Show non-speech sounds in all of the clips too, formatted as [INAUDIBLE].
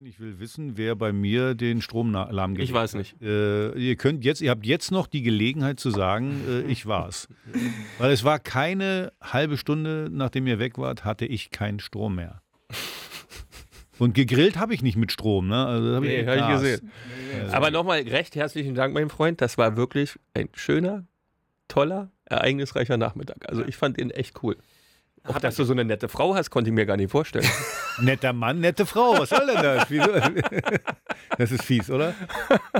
Ich will wissen, wer bei mir den Strom lahmgelegt Ich weiß nicht. Äh, ihr könnt jetzt, ihr habt jetzt noch die Gelegenheit zu sagen, äh, [LAUGHS] ich war's. Weil es war keine halbe Stunde, nachdem ihr weg wart, hatte ich keinen Strom mehr. Und gegrillt habe ich nicht mit Strom, ne? Also hab nee, ich, hab ich gesehen. Also. Aber nochmal recht herzlichen Dank, mein Freund. Das war wirklich ein schöner, toller, ereignisreicher Nachmittag. Also ich fand ihn echt cool. Auch dass du so eine nette Frau hast, konnte ich mir gar nicht vorstellen. [LAUGHS] Netter Mann, nette Frau, was soll denn das? [LAUGHS] das ist fies, oder?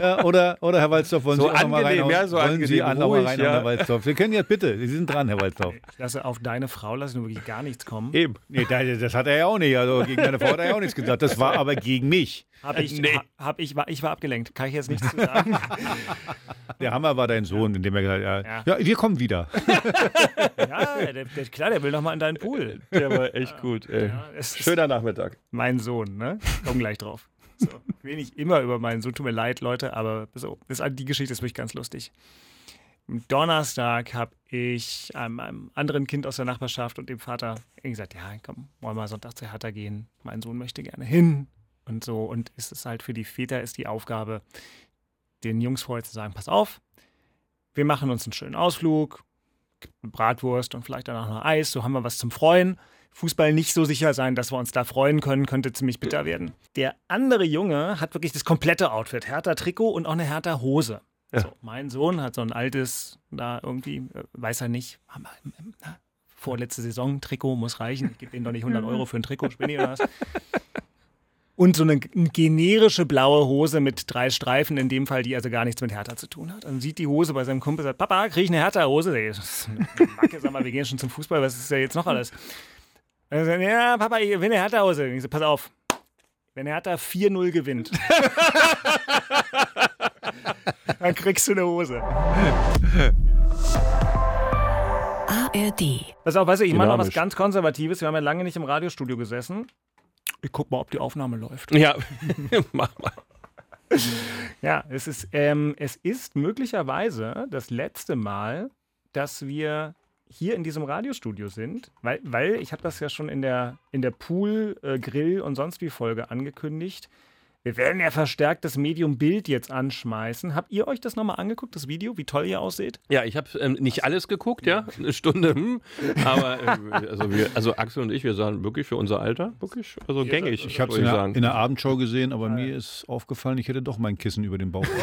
Ja, oder, oder Herr Walzdorf, wollen so Sie auch angenehm, mal rein? Ja, so wollen angenehm, Sie auch ruhig, mal rein, ja. Herr Walzdorf? Sie können jetzt bitte, Sie sind dran, Herr Walzdorf. Ich lasse auf deine Frau lasse nur wirklich gar nichts kommen. Eben. Nee, das hat er ja auch nicht. Also gegen deine Frau hat er ja auch nichts gesagt. Das war aber gegen mich. Hab ich, Nee. ha, hab ich, war, ich war abgelenkt. Kann ich jetzt nichts zu sagen? [LAUGHS] Der Hammer war dein Sohn, in dem er gesagt hat, ja, ja wir kommen wieder. ja, der, der, klar, der will noch mal in deinen Pool. Der war echt gut, ey. Ja, es ist Schöner Nachmittag. mein Sohn, ne? Komm gleich drauf. [LAUGHS] So. Nicht immer über meinen Sohn, tut mir leid, Leute, aber so, das, die Geschichte ist wirklich ganz lustig. Am Donnerstag habe ich einem, einem anderen Kind aus der Nachbarschaft und dem Vater gesagt, ja, komm, wollen wir Sonntag zu Hertha gehen. Mein Sohn möchte gerne hin und so. Und es ist halt für die Väter ist die Aufgabe, den Jungs vorher zu sagen, pass auf, wir machen uns einen schönen Ausflug, gibt eine Bratwurst und vielleicht dann auch noch Eis, so haben wir was zum Freuen. Fußball nicht so sicher sein, dass wir uns da freuen können, könnte ziemlich bitter werden. Der andere Junge hat wirklich das komplette Outfit, härter Trikot und auch eine härter Hose. Ja. So, mein Sohn hat so ein altes, da irgendwie, äh, weiß er nicht, na, vorletzte Saison, Trikot muss reichen, ich gebe ihm doch nicht 100 [LAUGHS] Euro für ein Trikot, Spinni oder was. Und so eine generische blaue Hose mit drei Streifen, in dem Fall, die also gar nichts mit Hertha zu tun hat. Dann sieht die Hose bei seinem Kumpel, sagt, Papa, krieg ich eine Hertha-Hose? Ey, das ist eine Macke, sag mal, wir gehen schon zum Fußball, was ist ja jetzt noch alles? Er sagt, ja, Papa, ich will eine Hertha-Hose. Ich so, pass auf, wenn Hertha 4-0 gewinnt, [LAUGHS] dann kriegst du eine Hose. ARD. Pass auf, weißt du, ich mache noch was ganz Konservatives. Wir haben ja lange nicht im Radiostudio gesessen. Ich guck mal, ob die Aufnahme läuft. Ja, [LAUGHS] mach mal. Ja, es ist, ähm, es ist möglicherweise das letzte Mal, dass wir hier in diesem Radiostudio sind, weil, weil ich habe das ja schon in der, in der Pool, äh, Grill und sonst wie Folge angekündigt. Wir werden ja verstärkt das Medium Bild jetzt anschmeißen. Habt ihr euch das nochmal angeguckt, das Video, wie toll ihr ausseht? Ja, ich habe ähm, nicht alles geguckt, ja, eine Stunde, hm, aber ähm, also, wir, also Axel und ich, wir sahen wirklich für unser Alter wirklich also gängig, Ich habe es in, sagen. in der Abendshow gesehen, aber mir ist aufgefallen, ich hätte doch mein Kissen über den Bauch. [LAUGHS]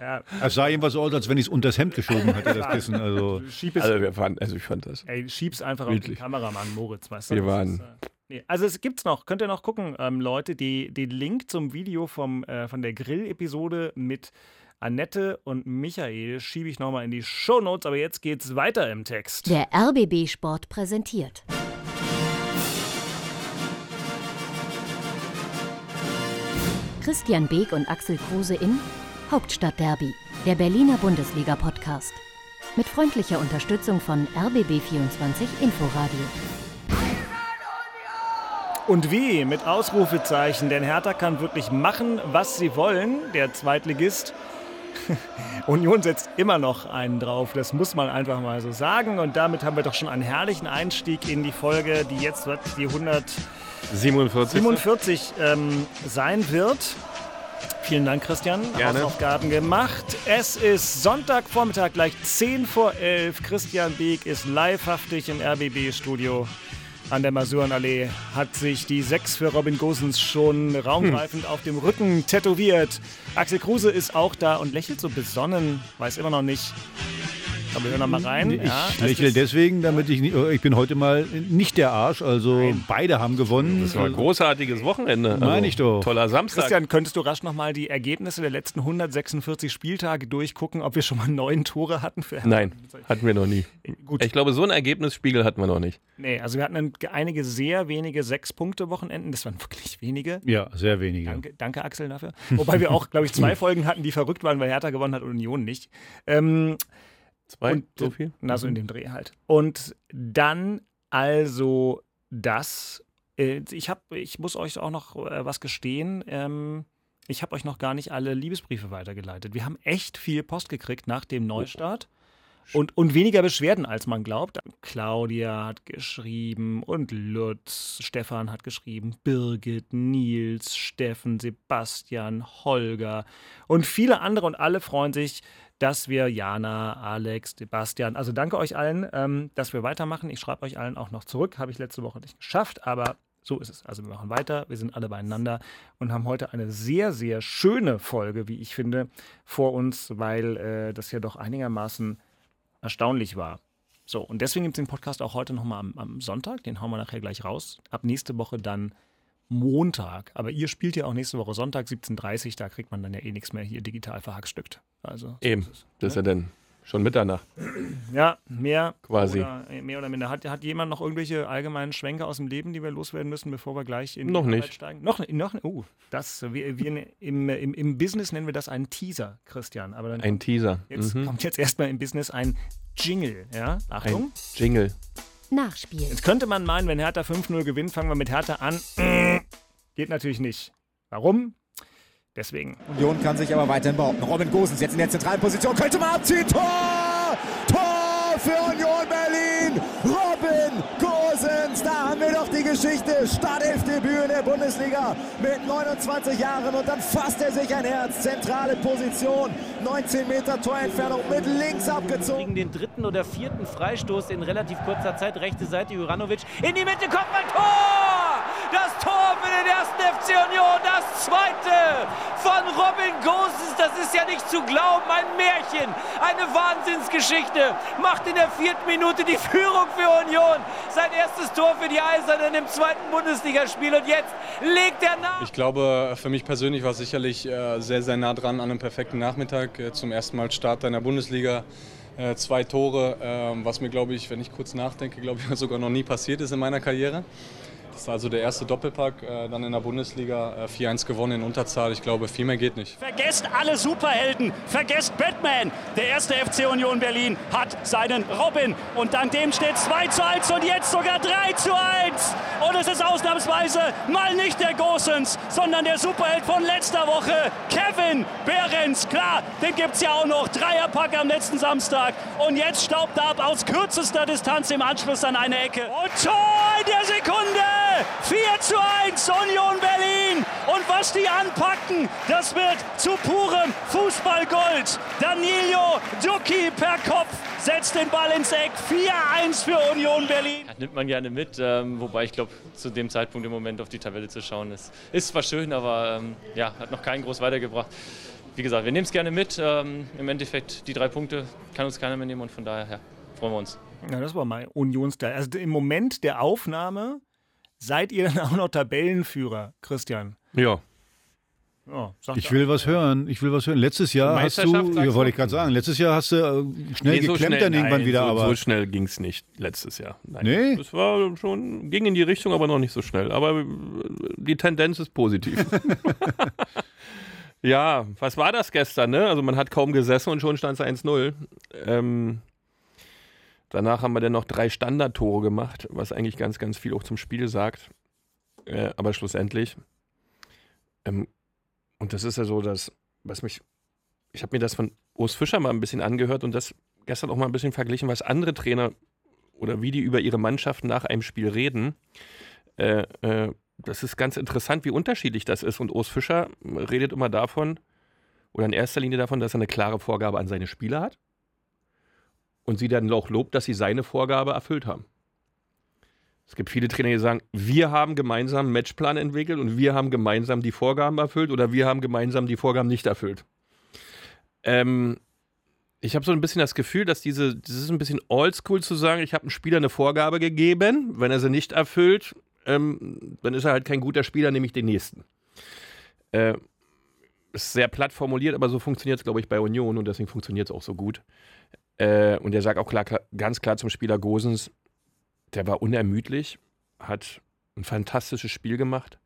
Ja, es sah jedenfalls so aus, als wenn ich es unter das Hemd geschoben hätte, das Kissen. Also schieb es, also, wir fanden, also ich fand das. ey, schieb's einfach auf den Wirklich. Kameramann Moritz, weißt du? Wir waren- ist, äh, nee. Also es gibt's noch, könnt ihr noch gucken, ähm, Leute, die, den Link zum Video vom, äh, von der Grill-Episode mit Annette und Michael schiebe ich nochmal in die Shownotes, aber jetzt geht's weiter im Text. Der RBB Sport präsentiert. Christian Beek und Axel Kruse in Hauptstadtderby, der Berliner Bundesliga-Podcast. Mit freundlicher Unterstützung von RBB24 Inforadio. Und wie? Mit Ausrufezeichen, denn Hertha kann wirklich machen, was sie wollen, der Zweitligist. [LAUGHS] Union setzt immer noch einen drauf, das muss man einfach mal so sagen. Und damit haben wir doch schon einen herrlichen Einstieg in die Folge, die jetzt wird die 147 47. ähm, sein wird. Vielen Dank, Christian. Gerne. Hausaufgaben gemacht. Es ist Sonntagvormittag, gleich 10 vor 11. Christian Beek ist livehaftig im RBB-Studio an der Masurenallee. Hat sich die 6 für Robin Gosens schon raumgreifend auf dem Rücken tätowiert. Axel Kruse ist auch da und lächelt so besonnen. Weiß immer noch nicht. Aber wir hören noch mal rein. ich Ja, lächle deswegen, damit ich nicht, ich bin heute mal nicht der Arsch. Also beide haben gewonnen. Das war ein großartiges Wochenende. Also, Meine ich doch. Toller Samstag. Christian, könntest du rasch nochmal die Ergebnisse der letzten 146 Spieltage durchgucken, ob wir schon mal neun Tore hatten für Hertha? Nein, hatten wir noch nie. Gut. Ich glaube, so ein Ergebnisspiegel hatten wir noch nicht. Nee, also wir hatten ein- einige sehr wenige Sechs-Punkte-Wochenenden. Das waren wirklich wenige. Ja, sehr wenige. Danke, danke, Axel, dafür. Wobei wir auch, glaube ich, zwei [LAUGHS] Folgen hatten, die verrückt waren, weil Hertha gewonnen hat und Union nicht. Ähm, Zwei? Und, so viel? Na, so in dem Dreh halt. Und dann also das. Äh, ich, hab, ich muss euch auch noch äh, was gestehen. Ähm, ich habe euch noch gar nicht alle Liebesbriefe weitergeleitet. Wir haben echt viel Post gekriegt nach dem Neustart. Und, und weniger Beschwerden, als man glaubt. Claudia hat geschrieben und Lutz, Stefan hat geschrieben, Birgit, Nils, Steffen, Sebastian, Holger und viele andere und alle freuen sich, dass wir Jana, Alex, Sebastian, also danke euch allen, ähm, dass wir weitermachen. Ich schreibe euch allen auch noch zurück, habe ich letzte Woche nicht geschafft, aber so ist es. Also wir machen weiter, wir sind alle beieinander und haben heute eine sehr, sehr schöne Folge, wie ich finde, vor uns, weil äh, das ja doch einigermaßen erstaunlich war. So, und deswegen gibt es den Podcast auch heute nochmal am, am Sonntag, den hauen wir nachher gleich raus. Ab nächste Woche dann Montag. Aber ihr spielt ja auch nächste Woche Sonntag 17.30 Uhr, da kriegt man dann ja eh nichts mehr hier digital verhackstückt. Also, Eben, so das ist ja dann schon Mitternacht. Ja, mehr quasi. Oder, mehr oder minder. Hat, hat jemand noch irgendwelche allgemeinen Schwenke aus dem Leben, die wir loswerden müssen, bevor wir gleich in noch die nicht. Arbeit steigen? Noch nicht. Noch, oh, das, wir, wir im, im, im Business nennen wir das einen Teaser, Christian. Aber dann ein Teaser. Jetzt mhm. kommt jetzt erstmal im Business ein Jingle. Ja, Achtung. Ein Jingle. Nachspiel. Jetzt könnte man meinen, wenn Hertha 5-0 gewinnt, fangen wir mit Hertha an. Geht natürlich nicht. Warum? Deswegen. Union kann sich aber weiterhin behaupten. Robin Gosens jetzt in der zentralen Position. Könnte man abziehen. Tor! Tor für Union Berlin! Robin Gosens! Da haben wir doch die Geschichte. Startelfdebüt in der Bundesliga mit 29 Jahren und dann fasst er sich ein Herz. Zentrale Position. 19 Meter Torentfernung mit links abgezogen. Gegen den dritten oder vierten Freistoß in relativ kurzer Zeit. Rechte Seite Juranovic. In die Mitte kommt ein Tor! Das Tor für den ersten FC Union. Das zweite von Robin Gosens. Das ist ja nicht zu glauben. Ein Märchen. Eine Wahnsinnsgeschichte. Macht in der vierten Minute die Führung für Union. Sein erstes Tor für die Eisernen im zweiten Bundesligaspiel. Und jetzt legt er nach. Ich glaube, für mich persönlich war es sicherlich äh, sehr, sehr nah dran an einem perfekten Nachmittag. Äh, zum ersten Mal Start in der Bundesliga. Äh, zwei Tore, ähm, was mir, glaube ich, wenn ich kurz nachdenke, glaube ich, [LAUGHS] sogar noch nie passiert ist in meiner Karriere. Das ist also der erste Doppelpack, äh, dann in der Bundesliga äh, 4-1 gewonnen in Unterzahl. Ich glaube, viel mehr geht nicht. Vergesst alle Superhelden, vergesst Batman. Der erste FC Union Berlin hat seinen Robin und dank dem steht 2 zu 1 und jetzt sogar 3 zu 1. Und es ist ausnahmsweise mal nicht der Gosens, sondern der Superheld von letzter Woche, Kevin Behrens. Klar, den gibt es ja auch noch. Dreierpack am letzten Samstag. Und jetzt staubt er ab aus kürzester Distanz im Anschluss an eine Ecke. Und Tor in der Sekunde! 4 zu 1 Union Berlin. Und was die anpacken, das wird zu purem Fußballgold. Danilo Ducki per Kopf setzt den Ball ins Eck. 4-1 für Union Berlin. Das nimmt man gerne mit, ähm, wobei ich glaube, zu dem Zeitpunkt im Moment auf die Tabelle zu schauen, ist, ist zwar schön, aber ähm, ja, hat noch keinen groß weitergebracht. Wie gesagt, wir nehmen es gerne mit. Ähm, Im Endeffekt, die drei Punkte kann uns keiner mehr nehmen und von daher ja, freuen wir uns. Ja, das war mein Unionsstyle. Also im Moment der Aufnahme seid ihr dann auch noch Tabellenführer, Christian. Ja. Oh, ich will was hören. Ich will was hören. Letztes Jahr hast du, ja, wollte ich gerade sagen, letztes Jahr hast du äh, schnell Nee, so geklemmt schnell, dann irgendwann nein, wieder, so, aber so schnell ging es nicht letztes Jahr. Nein. Nee? Es war schon, ging in die Richtung, aber noch nicht so schnell. Aber äh, die Tendenz ist positiv. [LAUGHS] ja, was war das gestern? Ne? Also man hat kaum gesessen und schon stand es 1-0. Ähm, danach haben wir dann noch drei Standardtore gemacht, was eigentlich ganz, ganz viel auch zum Spiel sagt. Äh, aber schlussendlich. Ähm, und das ist ja so, dass, was mich, ich habe mir das von Urs Fischer mal ein bisschen angehört und das gestern auch mal ein bisschen verglichen, was andere Trainer oder wie die über ihre Mannschaft nach einem Spiel reden. Äh, äh, das ist ganz interessant, wie unterschiedlich das ist. Und Urs Fischer redet immer davon, oder in erster Linie davon, dass er eine klare Vorgabe an seine Spieler hat. Und sie dann auch lobt, dass sie seine Vorgabe erfüllt haben. Es gibt viele Trainer, die sagen, wir haben gemeinsam einen Matchplan entwickelt und wir haben gemeinsam die Vorgaben erfüllt oder wir haben gemeinsam die Vorgaben nicht erfüllt. Ähm, ich habe so ein bisschen das Gefühl, dass diese, das ist ein bisschen oldschool zu sagen, ich habe einem Spieler eine Vorgabe gegeben, wenn er sie nicht erfüllt, ähm, dann ist er halt kein guter Spieler, nämlich den nächsten. Äh, ist sehr platt formuliert, aber so funktioniert es, glaube ich, bei Union und deswegen funktioniert es auch so gut. Äh, und er sagt auch klar, ganz klar zum Spieler Gosens, der war unermüdlich, hat ein fantastisches Spiel gemacht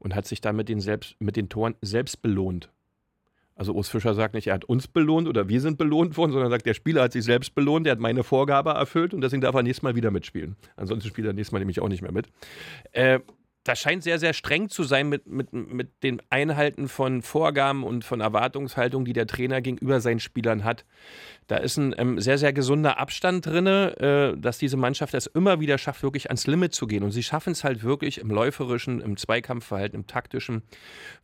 und hat sich dann mit den, selbst, mit den Toren selbst belohnt. Also Urs Fischer sagt nicht, er hat uns belohnt oder wir sind belohnt worden, sondern sagt, der Spieler hat sich selbst belohnt, der hat meine Vorgabe erfüllt und deswegen darf er nächstes Mal wieder mitspielen. Ansonsten spielt er nächstes Mal nämlich auch nicht mehr mit. Äh, das scheint sehr, sehr streng zu sein mit, mit, mit dem Einhalten von Vorgaben und von Erwartungshaltung, die der Trainer gegenüber seinen Spielern hat. Da ist ein ähm, sehr, sehr gesunder Abstand drin, äh, dass diese Mannschaft es immer wieder schafft, wirklich ans Limit zu gehen. Und sie schaffen es halt wirklich im läuferischen, im Zweikampfverhalten, im taktischen,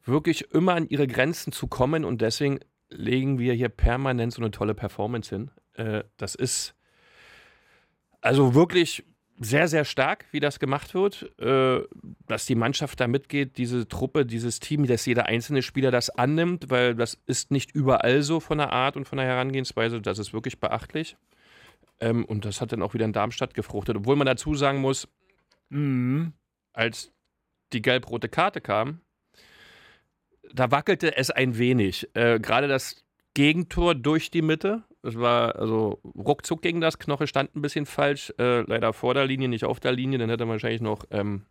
wirklich immer an ihre Grenzen zu kommen. Und deswegen legen wir hier permanent so eine tolle Performance hin. Äh, das ist also wirklich sehr, sehr stark, wie das gemacht wird, äh, dass die Mannschaft da mitgeht, diese Truppe, dieses Team, dass jeder einzelne Spieler das annimmt, weil das ist nicht überall so von der Art und von der Herangehensweise, das ist wirklich beachtlich. Ähm, und das hat dann auch wieder in Darmstadt gefruchtet, obwohl man dazu sagen muss, Mhm. als die gelb-rote Karte kam, da wackelte es ein wenig. Äh, Gerade das Gegentor durch die Mitte, das war, also ruckzuck gegen das, Knoche stand ein bisschen falsch, äh, leider vor der Linie, nicht auf der Linie, dann hätte er wahrscheinlich noch ähm,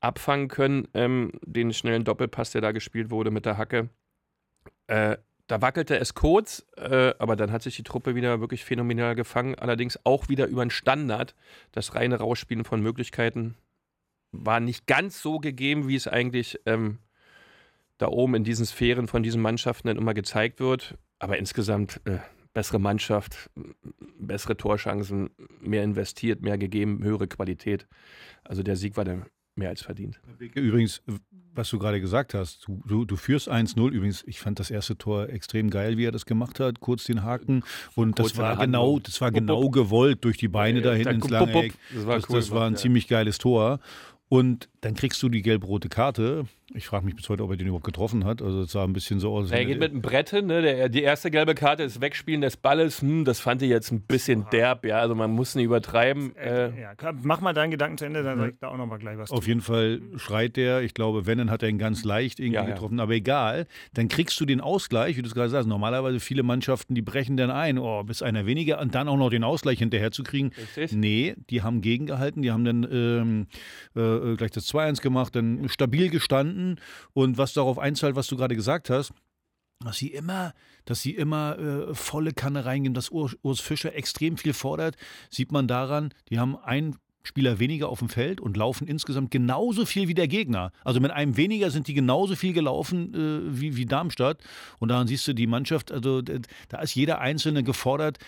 abfangen können, ähm, den schnellen Doppelpass, der da gespielt wurde mit der Hacke. Äh, da wackelte es kurz, äh, aber dann hat sich die Truppe wieder wirklich phänomenal gefangen. Allerdings auch wieder über den Standard. Das reine Rausspielen von Möglichkeiten war nicht ganz so gegeben, wie es eigentlich ähm, da oben in diesen Sphären von diesen Mannschaften dann immer gezeigt wird. Aber insgesamt äh, bessere Mannschaft, bessere Torchancen, mehr investiert, mehr gegeben, höhere Qualität. Also der Sieg war dann mehr als verdient. Übrigens, was du gerade gesagt hast, du, du, du führst 1-0. Übrigens, ich fand das erste Tor extrem geil, wie er das gemacht hat. Kurz den Haken. Und Kurz das war Hand genau, das war bup, genau bup. gewollt durch die Beine Ja, da ja, hinten da ins lange bup. Eck. Das war Das, cool das war ein ja. ziemlich geiles Tor. Und dann kriegst du die gelb-rote Karte. Ich frage mich bis heute, ob er den überhaupt getroffen hat. Also es sah ein bisschen so aus. Er geht mit einem Brett hin, ne? Der, die erste gelbe Karte ist Wegspielen des Balles. Hm, das fand ich jetzt ein bisschen derb, ja. Also man muss nicht übertreiben. Äh, Ja, komm, mach mal deinen Gedanken zu Ende, dann sag ich da auch noch mal gleich was Auf jeden Fall schreit der. Ich glaube, wenn, dann hat er ihn ganz leicht irgendwie Ja, ja. getroffen. Aber egal, dann kriegst du den Ausgleich, wie du es gerade sagst. Normalerweise viele Mannschaften, die brechen dann ein, oh, bis einer weniger und dann auch noch den Ausgleich hinterher zu kriegen. Richtig. Nee, die haben gegengehalten, die haben dann ähm, äh, gleich das 2-1 gemacht, dann stabil gestanden und was darauf einzahlt, was du gerade gesagt hast, dass sie immer, dass sie immer äh, volle Kanne reingeben, dass Urs, Fischer extrem viel fordert, sieht man daran, die haben einen Spieler weniger auf dem Feld und laufen insgesamt genauso viel wie der Gegner. Also mit einem weniger sind die genauso viel gelaufen äh, wie, wie Darmstadt. Und daran siehst du die Mannschaft, also da ist jeder Einzelne gefordert,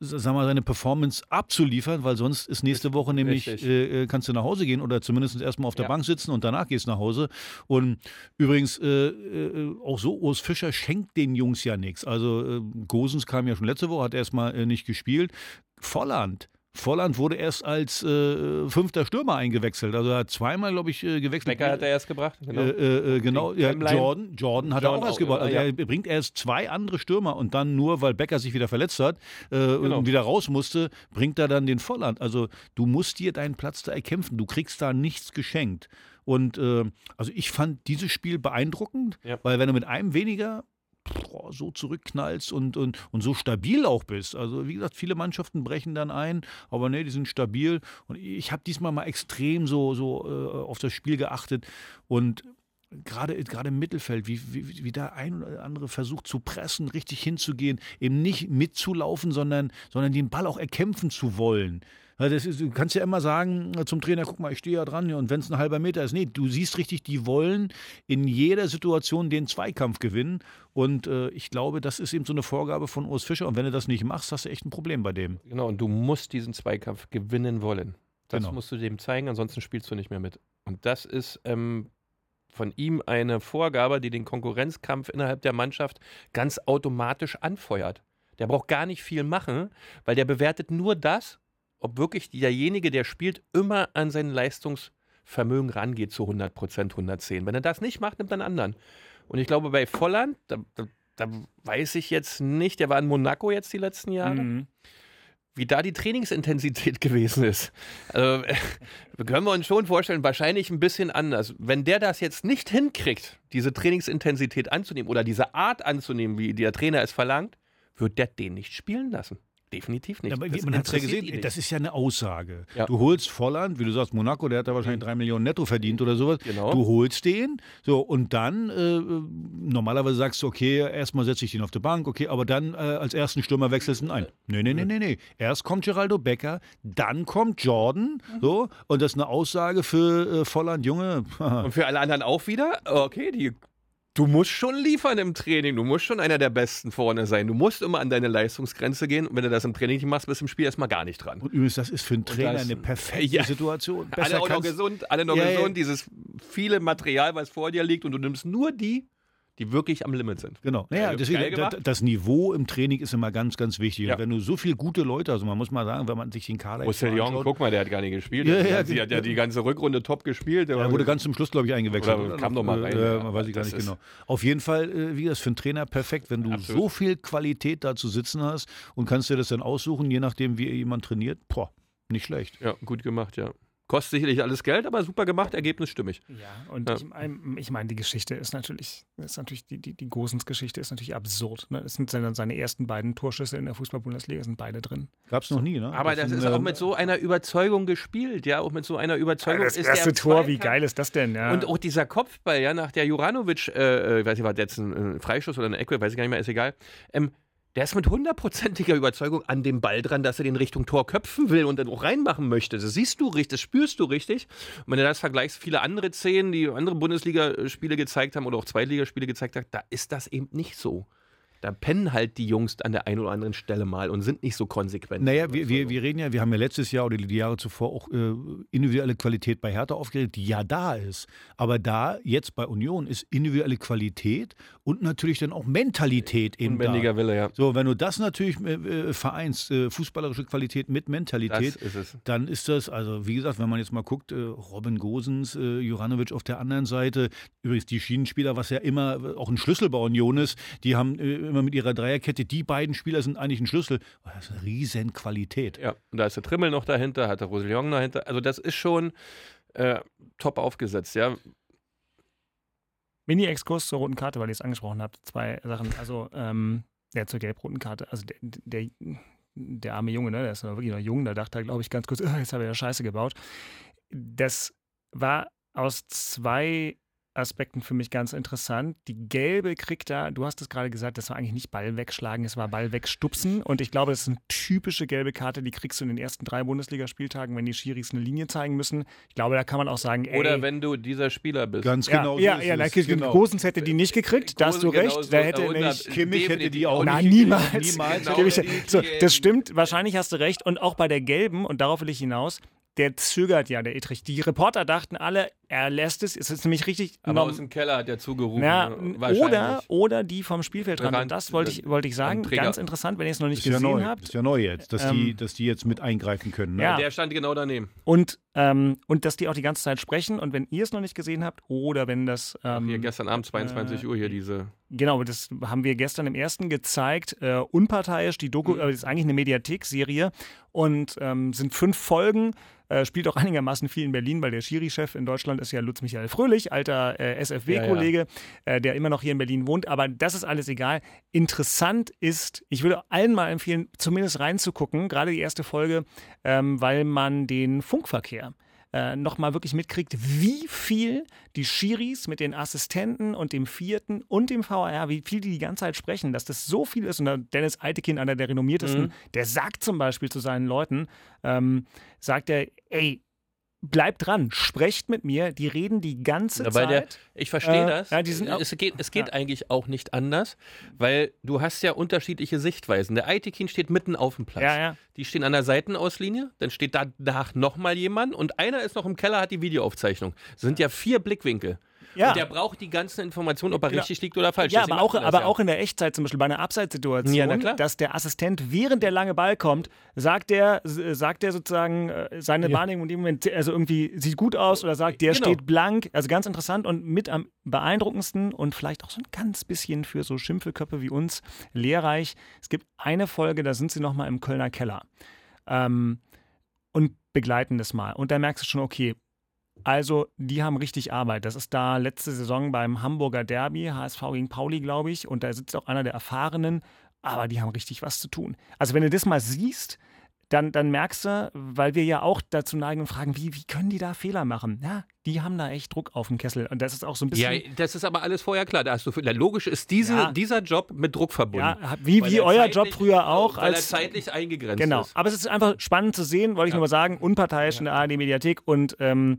sag mal, seine Performance abzuliefern, weil sonst ist nächste Woche nämlich, äh, äh, kannst du nach Hause gehen oder zumindest erstmal auf der Ja. Bank sitzen und danach gehst du nach Hause. Und übrigens, äh, äh, auch so, Urs Fischer schenkt den Jungs ja nichts. Also äh, Gosens kam ja schon letzte Woche, hat erstmal äh, nicht gespielt. Volland. Volland wurde erst als äh, fünfter Stürmer eingewechselt. Also er hat zweimal, glaube ich, äh, gewechselt. Becker hat er erst gebracht. Genau. Äh, äh, äh, genau, ja. Jordan, Jordan hat er Jordan auch erst gebracht. Also ja. er bringt erst zwei andere Stürmer und dann nur, weil Becker sich wieder verletzt hat äh, Genau. und wieder raus musste, bringt er dann den Volland. Also du musst dir deinen Platz da erkämpfen. Du kriegst da nichts geschenkt. Und äh, also ich fand dieses Spiel beeindruckend, Ja. weil wenn du mit einem weniger so zurückknallst und, und, und so stabil auch bist. Also wie gesagt, viele Mannschaften brechen dann ein, aber nee, die sind stabil. Und ich habe diesmal mal extrem so, so äh, auf das Spiel geachtet und gerade gerade im Mittelfeld, wie, wie, wie da ein oder andere versucht zu pressen, richtig hinzugehen, eben nicht mitzulaufen, sondern, sondern den Ball auch erkämpfen zu wollen. Ist, du kannst ja immer sagen äh, zum Trainer, guck mal, ich stehe ja dran und wenn es ein halber Meter ist. Nee, du siehst richtig, die wollen in jeder Situation den Zweikampf gewinnen. Und äh, ich glaube, das ist eben so eine Vorgabe von Urs Fischer. Und wenn du das nicht machst, hast du echt ein Problem bei dem. Genau, und du musst diesen Zweikampf gewinnen wollen. Das Genau. musst du dem zeigen, ansonsten spielst du nicht mehr mit. Und das ist ähm, von ihm eine Vorgabe, die den Konkurrenzkampf innerhalb der Mannschaft ganz automatisch anfeuert. Der braucht gar nicht viel machen, weil der bewertet nur das, ob wirklich derjenige, der spielt, immer an sein Leistungsvermögen rangeht zu 100 Prozent, 110. Wenn er das nicht macht, nimmt er einen anderen. Und ich glaube, bei Volland, da, da, da weiß ich jetzt nicht, der war in Monaco jetzt die letzten Jahre Mhm. wie da die Trainingsintensität [LAUGHS] gewesen ist. Also, äh, können wir uns schon vorstellen, wahrscheinlich ein bisschen anders. Wenn der das jetzt nicht hinkriegt, diese Trainingsintensität anzunehmen oder diese Art anzunehmen, wie der Trainer es verlangt, wird der den nicht spielen lassen. Definitiv nicht. Aber Das man hat es ja gesehen, das ist ja eine Aussage. Ja. Du holst Volland, wie du sagst, Monaco, der hat da wahrscheinlich drei Millionen netto verdient oder sowas. Genau. Du holst den, so, und dann, äh, normalerweise sagst du, okay, erstmal setze ich den auf die Bank, okay, aber dann äh, als ersten Stürmer wechselst du ihn ein. Nee, nee, nee, nee, nee. Erst kommt Geraldo Becker, dann kommt Jordan, so, und das ist eine Aussage für äh, Volland, Junge. Und für alle anderen auch wieder, okay, die, du musst schon liefern im Training, du musst schon einer der Besten vorne sein. Du musst immer an deine Leistungsgrenze gehen und wenn du das im Training nicht machst, bist du im Spiel erstmal gar nicht dran. Und übrigens, das ist für einen Trainer das- eine perfekte Ja. Situation. alle auch noch gesund, alle noch Ja, ja. gesund, dieses viele Material, was vor dir liegt und du nimmst nur die, die wirklich am Limit sind. Genau. Naja, deswegen, geil da, gemacht. das Niveau im Training ist immer ganz, ganz wichtig. Ja. Und wenn du so viele gute Leute, also man muss mal sagen, wenn man sich den Kader Roussillon, anschaut, guck mal, der hat gar nicht gespielt. Ja, der, ja, hat, der hat ja die ganze Rückrunde top gespielt. Der Er wurde ganz zum Schluss, glaube ich, eingewechselt. Oder kam noch mal rein, Äh, ja. weiß ich gar Das nicht genau. Auf jeden Fall, äh, wie das für einen Trainer perfekt, wenn du Absolut. so viel Qualität da zu sitzen hast und kannst dir das dann aussuchen, je nachdem, wie jemand trainiert. Boah, nicht schlecht. Ja, gut gemacht, ja. Kostet sicherlich alles Geld, aber super gemacht, Ergebnis stimmig. Ja, und Ja. ich, ich meine, die Geschichte ist natürlich, ist natürlich die, die, die Gosens Geschichte ist natürlich absurd. Ne? Es sind seine, seine ersten beiden Torschüsse in der Fußball-Bundesliga, sind beide drin. Gab es noch nie, ne? Aber das sind, ist auch ähm, mit so einer Überzeugung gespielt, ja, auch mit so einer Überzeugung. das ist erste der Tor, wie geil ist das denn? Ja. Und auch dieser Kopfball, ja, nach der Juranovic, äh, äh, weiß ich, war das jetzt ein, ein Freischuss oder eine Ecke, weiß ich gar nicht mehr, ist egal. Ähm, der ist mit hundertprozentiger Überzeugung an dem Ball dran, dass er den Richtung Tor köpfen will und dann auch reinmachen möchte. Das siehst du richtig, das spürst du richtig. Und wenn du das vergleichst, viele andere Szenen, die andere Bundesligaspiele gezeigt haben oder auch Zweitligaspiele gezeigt haben, da ist das eben nicht so. Da pennen halt die Jungs an der einen oder anderen Stelle mal und sind nicht so konsequent. Naja, wir, wir, wir reden ja, wir haben ja letztes Jahr oder die Jahre zuvor auch äh, individuelle Qualität bei Hertha aufgeregt, die ja da ist. Aber da, jetzt bei Union, ist individuelle Qualität und natürlich dann auch Mentalität eben Unbändiger da. Wille, ja. So, wenn du das natürlich äh, äh, vereinst, äh, fußballerische Qualität mit Mentalität, Das ist es. dann ist das, also wie gesagt, wenn man jetzt mal guckt, äh, Robin Gosens, äh, Juranovic auf der anderen Seite, übrigens die Schienenspieler, was ja immer auch ein Schlüssel bei Union ist, die haben äh, immer mit ihrer Dreierkette, die beiden Spieler sind eigentlich ein Schlüssel. Oh, Das ist eine riesen Qualität. Ja, und da ist der Trimmel noch dahinter, hat der Rosillon dahinter. Also das ist schon äh, top aufgesetzt, ja. Mini-Exkurs zur roten Karte, weil ihr es angesprochen habt. Zwei Sachen. Also, ähm, ja, zur gelb-roten Karte. Also, der, der, der arme Junge, ne, der ist noch wirklich noch jung, da dachte er, glaube ich, ganz kurz, "Ah, [LAUGHS] jetzt habe ich ja Scheiße gebaut. Das war aus zwei Aspekten für mich ganz interessant. Die gelbe kriegt da, du hast es gerade gesagt, das war eigentlich nicht Ball wegschlagen, es war Ball wegstupsen. Und ich glaube, das ist eine typische gelbe Karte, die kriegst du in den ersten drei Bundesligaspieltagen, wenn die Schiris eine Linie zeigen müssen. Ich glaube, da kann man auch sagen, ey, Oder wenn du dieser Spieler bist. Ganz ja, genau. ja, so ja, ist da es. kriegt genau. Gosens hätte die nicht gekriegt, da hast du Gosens recht. genauso, Da hätte nämlich hundert- Kimmich hätte die auch Na, nicht niemals. gekriegt. Niemals. Genau. So, das stimmt, wahrscheinlich hast du recht. Und auch bei der gelben, und darauf will ich hinaus, der zögert ja, der Etrich. Die Reporter dachten alle, er lässt es. Es ist nämlich richtig. Aber aus dem Keller hat er zugerufen. Wahrscheinlich. oder, oder die vom Spielfeld ran. Ran- Und das wollte ich, wollte ich sagen. Ganz interessant, wenn ihr es noch nicht ist ja gesehen neu. habt. Das ist ja neu jetzt, dass, die, Ähm, dass die jetzt mit eingreifen können. Ne? Ja. Der stand genau daneben. Und, ähm, und dass die auch die ganze Zeit sprechen. Und wenn ihr es noch nicht gesehen habt, oder wenn das. Ach, Ähm, hier gestern Abend 22 äh, Uhr hier diese. Genau, das haben wir gestern im ersten gezeigt. Äh, unparteiisch, die Doku, äh, das ist eigentlich eine Mediathek-Serie und ähm, sind fünf Folgen. Äh, spielt auch einigermaßen viel in Berlin, weil der Schiri-Chef in Deutschland ist ja Lutz Michael Fröhlich, alter äh, SFW-Kollege, äh, der immer noch hier in Berlin wohnt. Aber das ist alles egal. Interessant ist, ich würde allen mal empfehlen, zumindest reinzugucken, gerade die erste Folge, ähm, weil man den Funkverkehr äh, nochmal wirklich mitkriegt, wie viel die Schiris mit den Assistenten und dem Vierten und dem VAR, wie viel die die ganze Zeit sprechen, dass das so viel ist. Und Dennis Altekin, einer der renommiertesten, Mhm. der sagt zum Beispiel zu seinen Leuten, ähm, sagt er, ey, bleibt dran, sprecht mit mir, die reden die ganze Ja, weil der- Zeit. Ich verstehe Äh, das. ja, die sind auch- es geht, es geht Ja. eigentlich auch nicht anders, weil du hast ja unterschiedliche Sichtweisen. Der Aitekin steht mitten auf dem Platz. Die stehen an der Seitenauslinie, dann steht danach nochmal jemand und einer ist noch im Keller, hat die Videoaufzeichnung. Das sind ja vier Blickwinkel. Ja. Und der braucht die ganzen Informationen, ob er Genau. richtig liegt oder falsch. Ja, Deswegen aber, auch, er das aber ja. auch in der Echtzeit, zum Beispiel bei einer Abseitssituation, Ja, dass der Assistent, während der lange Ball kommt, sagt der, sagt der sozusagen äh, seine Wahrnehmung in dem Moment, also irgendwie sieht gut aus oder sagt, der Genau. steht blank. Also ganz interessant und mit am beeindruckendsten und vielleicht auch so ein ganz bisschen für so Schimpfelköpfe wie uns lehrreich. Es gibt eine Folge, da sind sie nochmal im Kölner Keller ähm, und begleiten das mal. Und da merkst du schon, okay, also, die haben richtig Arbeit. Das ist da letzte Saison beim Hamburger Derby, HSV gegen Pauli, glaube ich. Und da sitzt auch einer der Erfahrenen. aber die haben richtig was zu tun. Also wenn du das mal siehst, dann, dann merkst du, weil wir ja auch dazu neigen und fragen, wie, wie können die da Fehler machen? Ja, die haben da echt Druck auf dem Kessel. Und das ist auch so ein bisschen. Ja, das ist aber alles vorher klar. Da hast du, logisch ist diese, ja. dieser Job mit Druck verbunden. Ja, wie, wie euer Job früher auch. Weil als, er zeitlich eingegrenzt genau. ist. Genau. Aber es ist einfach spannend zu sehen, wollte ich nur mal sagen, unparteiisch in der ARD-Mediathek und ähm,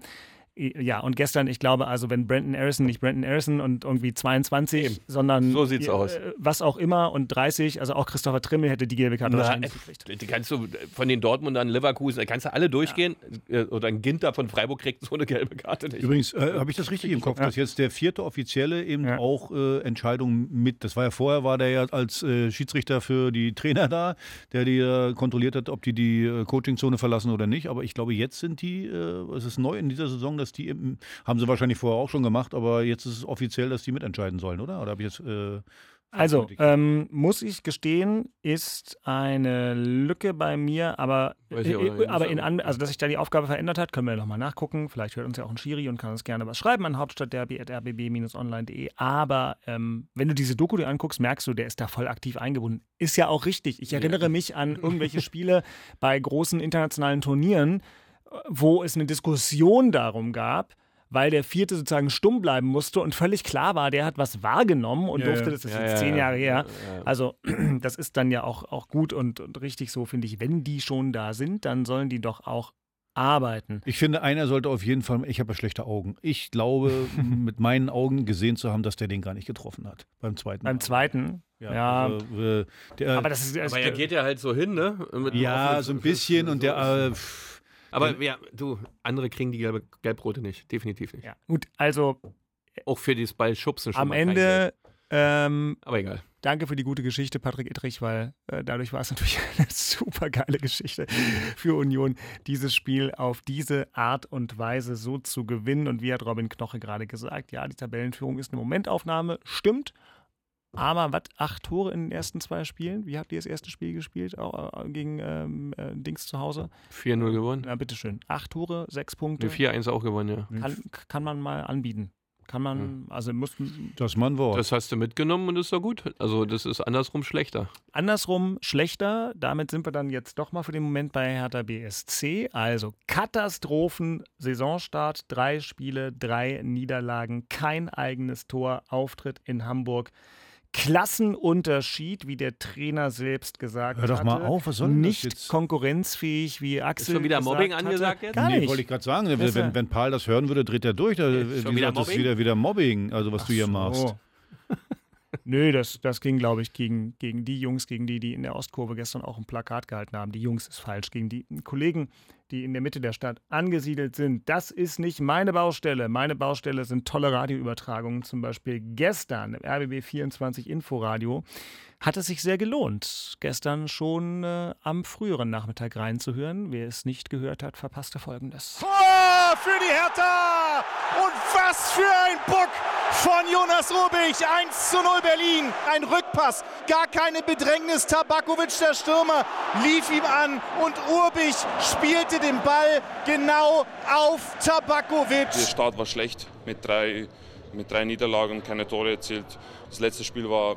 ja, und gestern, ich glaube, also wenn Brandon Harrison, nicht Brandon Harrison und irgendwie 22, Eben. sondern so sieht's äh, aus. was auch immer und 30, also auch Christopher Trimmel hätte die gelbe Karte Na, wahrscheinlich gekriegt. Die kannst du von den Dortmundern, Leverkusen, kannst du alle durchgehen ja. Äh, oder ein Ginter von Freiburg kriegt so eine gelbe Karte nicht. Übrigens, äh, habe ich das richtig im Kopf, ja. dass jetzt der vierte Offizielle eben ja. auch äh, Entscheidungen mit, das war ja vorher, war der ja als äh, Schiedsrichter für die Trainer da, der die äh, kontrolliert hat, ob die die äh, Coachingzone verlassen oder nicht, aber ich glaube, jetzt sind die, es ist neu in dieser Saison, dass die eben haben sie wahrscheinlich vorher auch schon gemacht, aber jetzt ist es offiziell, dass die mitentscheiden sollen, oder? Oder habe ich jetzt. Äh, also, ähm, muss ich gestehen, ist eine Lücke bei mir, aber, äh, aber in an, also dass sich da die Aufgabe verändert hat, können wir nochmal nachgucken. Vielleicht hört uns ja auch ein Schiri und kann uns gerne was schreiben an hauptstadtderby.rbb-online.de. Aber ähm, wenn du diese Doku dir anguckst, merkst du, der ist da voll aktiv eingebunden. Ist ja auch richtig. Ich erinnere ja. mich an irgendwelche Spiele bei großen internationalen Turnieren, wo es eine Diskussion darum gab, weil der vierte sozusagen stumm bleiben musste und völlig klar war, der hat was wahrgenommen und ja, durfte, das ist ja, jetzt zehn Jahre her. Also [CLEARS THROAT] das ist dann ja auch, auch gut und, und richtig so, finde ich. Wenn die schon da sind, dann sollen die doch auch arbeiten. Ich finde, einer sollte auf jeden Fall, ich habe ja schlechte Augen. Ich glaube, [LAUGHS] mit meinen Augen gesehen zu haben, dass der den gar nicht getroffen hat. Beim zweiten. Beim zweiten? Ja. ja. Also, äh, der, aber das ist, aber er geht ja halt so hin, ne? Mit ja, so ein bisschen und der. Äh, aber ja, du, andere kriegen die gelbe, gelb-rote nicht. Definitiv nicht. Ja, gut, also. Auch für dieses Ballschubsen schon Am Ende. Ähm, Aber egal. Danke für die gute Geschichte, Patrick Ittrich, weil äh, dadurch war es [LAUGHS] natürlich eine super geile Geschichte für Union, dieses Spiel auf diese Art und Weise so zu gewinnen. Und wie hat Robin Knoche gerade gesagt, ja, die Tabellenführung ist eine Momentaufnahme, stimmt. Aber was, acht Tore in den ersten zwei Spielen? Wie habt ihr das erste Spiel gespielt? Auch, äh, gegen ähm, äh, Dings zu Hause? 4-0 gewonnen. Ja, bitteschön. Acht Tore, sechs Punkte. 4-1 auch gewonnen, ja. Kann, kann man mal anbieten. Kann man, also muss. Das man Wort. Das hast du mitgenommen und ist doch gut. Also, das ist andersrum schlechter. Andersrum schlechter. Damit sind wir dann jetzt doch mal für den Moment bei Hertha BSC. Also, Katastrophen, Saisonstart, drei Spiele, drei Niederlagen, kein eigenes Tor, Auftritt in Hamburg. Klassenunterschied, wie der Trainer selbst gesagt hat. Hör doch mal auf, was soll Nicht das jetzt? konkurrenzfähig, wie Axel. Ist schon wieder Mobbing angesagt jetzt? Gar nicht. Nee, wollte ich gerade sagen. Wenn, wenn, wenn Paul das hören würde, dreht er durch. Da, schon wieder das ist wieder, wieder Mobbing, also was Ach du hier so. machst. [LAUGHS] Nö, das, das ging, glaube ich, gegen, gegen die Jungs, gegen die, die in der Ostkurve gestern auch ein Plakat gehalten haben. Die Jungs ist falsch. Gegen die Kollegen, die in der Mitte der Stadt angesiedelt sind. Das ist nicht meine Baustelle. Meine Baustelle sind tolle Radioübertragungen. Zum Beispiel gestern im RBB 24 Inforadio hat es sich sehr gelohnt, gestern schon äh, am früheren Nachmittag reinzuhören. Wer es nicht gehört hat, verpasste Folgendes. Tor für die Hertha! Und was für ein Bock von Jonas Rubich. 1 zu 0 Berlin. Ein Rückpass. Gar keine Bedrängnis. Tabakovic, der Stürmer, lief ihm an und Urbich spielte den Ball genau auf Tabakovic. Der Start war schlecht mit drei, mit drei Niederlagen, keine Tore erzielt. Das letzte Spiel war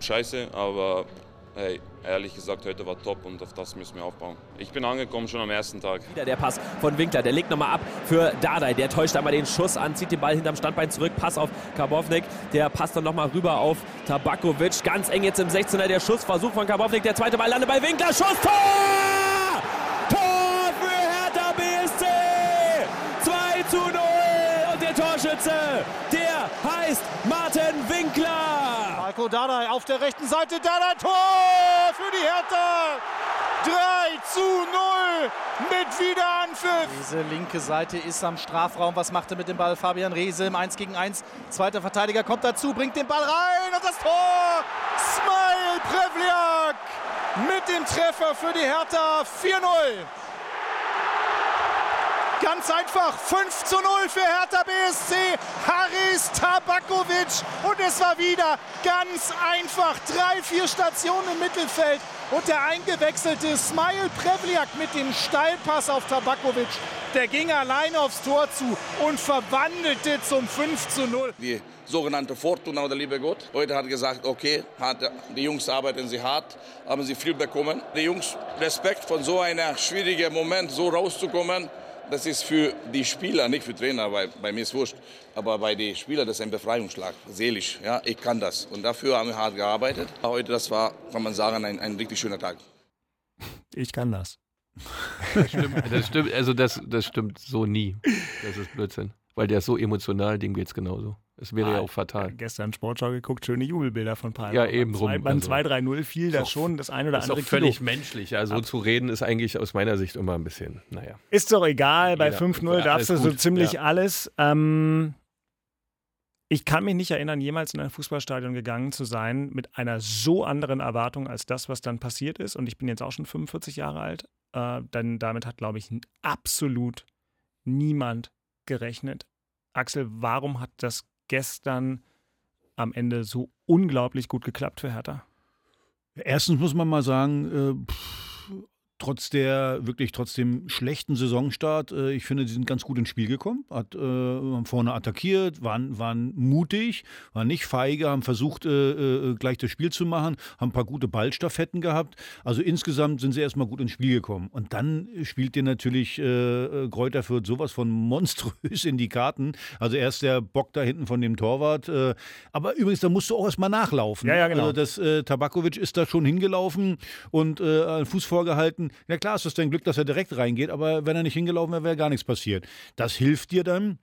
scheiße, aber hey, ehrlich gesagt, heute war top und auf das müssen wir aufbauen. Ich bin angekommen schon am ersten Tag. Wieder der Pass von Winkler, der legt nochmal ab für Dardai. Der täuscht einmal den Schuss an, zieht den Ball hinterm Standbein zurück, Pass auf Karbovnik. Der passt dann nochmal rüber auf Tabakovic. Ganz eng jetzt im 16er der Schussversuch von Karbovnik. Der zweite Ball landet bei Winkler. Schuss, Tor! Tor für Hertha BSC! 2 zu 0 und der Torschütze, der heißt Martin Winkler! Marco Dardai auf der rechten Seite. Dardai Tor für die Hertha. 3 zu 0 mit Wiederanpfiff. Diese linke Seite ist am Strafraum. Was macht er mit dem Ball? Fabian Reese im 1 gegen 1. Zweiter Verteidiger kommt dazu, bringt den Ball rein und das Tor. Smile Prevliak mit dem Treffer für die Hertha 4-0. Ganz einfach 5 zu 0 für Hertha BSC. Haris Tabakovic. Und es war wieder ganz einfach. Drei, vier Stationen im Mittelfeld. Und der eingewechselte Smile Prevliak mit dem Steilpass auf Tabakovic. Der ging allein aufs Tor zu und verwandelte zum 5 zu 0. Die sogenannte Fortuna oder liebe Gott. Heute hat gesagt, okay, die Jungs arbeiten sie hart, haben sie viel bekommen. Die Jungs, Respekt von so einem schwierigen Moment so rauszukommen, das ist für die Spieler, nicht für Trainer, weil bei mir ist wurscht, aber bei den Spielern das ist ein Befreiungsschlag, seelisch. Ja, ich kann das und dafür haben wir hart gearbeitet. Heute, das war, kann man sagen, ein, ein richtig schöner Tag. Ich kann das. Das stimmt, das stimmt, also das, das stimmt so nie. Das ist Blödsinn. Weil der ist so emotional, dem geht es genauso. Es wäre ah, ja auch fatal. Ja, gestern Sportschau geguckt, schöne Jubelbilder von Palmer. Ja, eben drum. Beim also, 2-3-0 fiel da schon das ein oder andere Ist auch völlig Kilo. menschlich. Also Ab. zu reden ist eigentlich aus meiner Sicht immer ein bisschen, naja. Ist doch egal, bei 5-0 darfst du so ziemlich ja. alles. Ähm, ich kann mich nicht erinnern, jemals in ein Fußballstadion gegangen zu sein mit einer so anderen Erwartung als das, was dann passiert ist. Und ich bin jetzt auch schon 45 Jahre alt. Äh, denn damit hat, glaube ich, absolut niemand gerechnet. Axel, warum hat das gestern am Ende so unglaublich gut geklappt für Hertha? Erstens muss man mal sagen, äh, trotz der wirklich trotzdem schlechten Saisonstart, äh, ich finde, sie sind ganz gut ins Spiel gekommen, hat, äh, haben vorne attackiert, waren, waren mutig, waren nicht feige, haben versucht, äh, äh, gleich das Spiel zu machen, haben ein paar gute Ballstaffetten gehabt. Also insgesamt sind sie erstmal gut ins Spiel gekommen. Und dann spielt dir natürlich äh, Kräuter Fürth sowas von monströs in die Karten. Also erst der Bock da hinten von dem Torwart. Äh, aber übrigens, da musst du auch erstmal nachlaufen. Ja, ja, genau. Also das äh, Tabakovic ist da schon hingelaufen und äh, Fuß vorgehalten ja klar ist das dein Glück, dass er direkt reingeht, aber wenn er nicht hingelaufen wäre, wäre gar nichts passiert. Das hilft dir dann.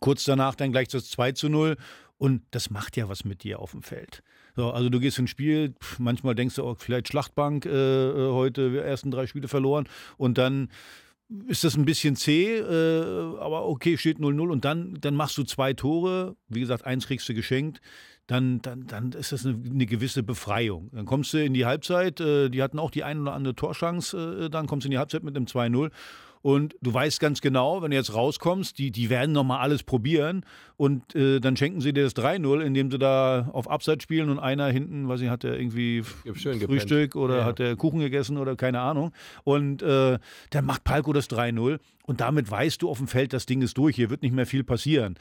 Kurz danach dann gleich das 2 zu 0 und das macht ja was mit dir auf dem Feld. So, also du gehst ins Spiel, manchmal denkst du auch vielleicht Schlachtbank, äh, äh heute ersten drei Spiele verloren und dann ist das ein bisschen zäh, äh, aber okay, steht 0-0 und dann, dann machst du zwei Tore, wie gesagt, eins kriegst du geschenkt dann, dann, dann ist das eine, eine, gewisse Befreiung. Dann kommst du in die Halbzeit, äh, die hatten auch die ein oder andere Torschance, äh, dann kommst du in die Halbzeit mit einem 2-0 und du weißt ganz genau, wenn du jetzt rauskommst, die, die werden nochmal alles probieren und äh, dann schenken sie dir das 3-0, indem sie da auf Abseits spielen und einer hinten, weiß ich, hat der irgendwie Frühstück oder ja. hat der Kuchen gegessen oder keine Ahnung. Und äh, dann macht Palko das 3-0 und damit weißt du auf dem Feld, das Ding ist durch, hier wird nicht mehr viel passieren.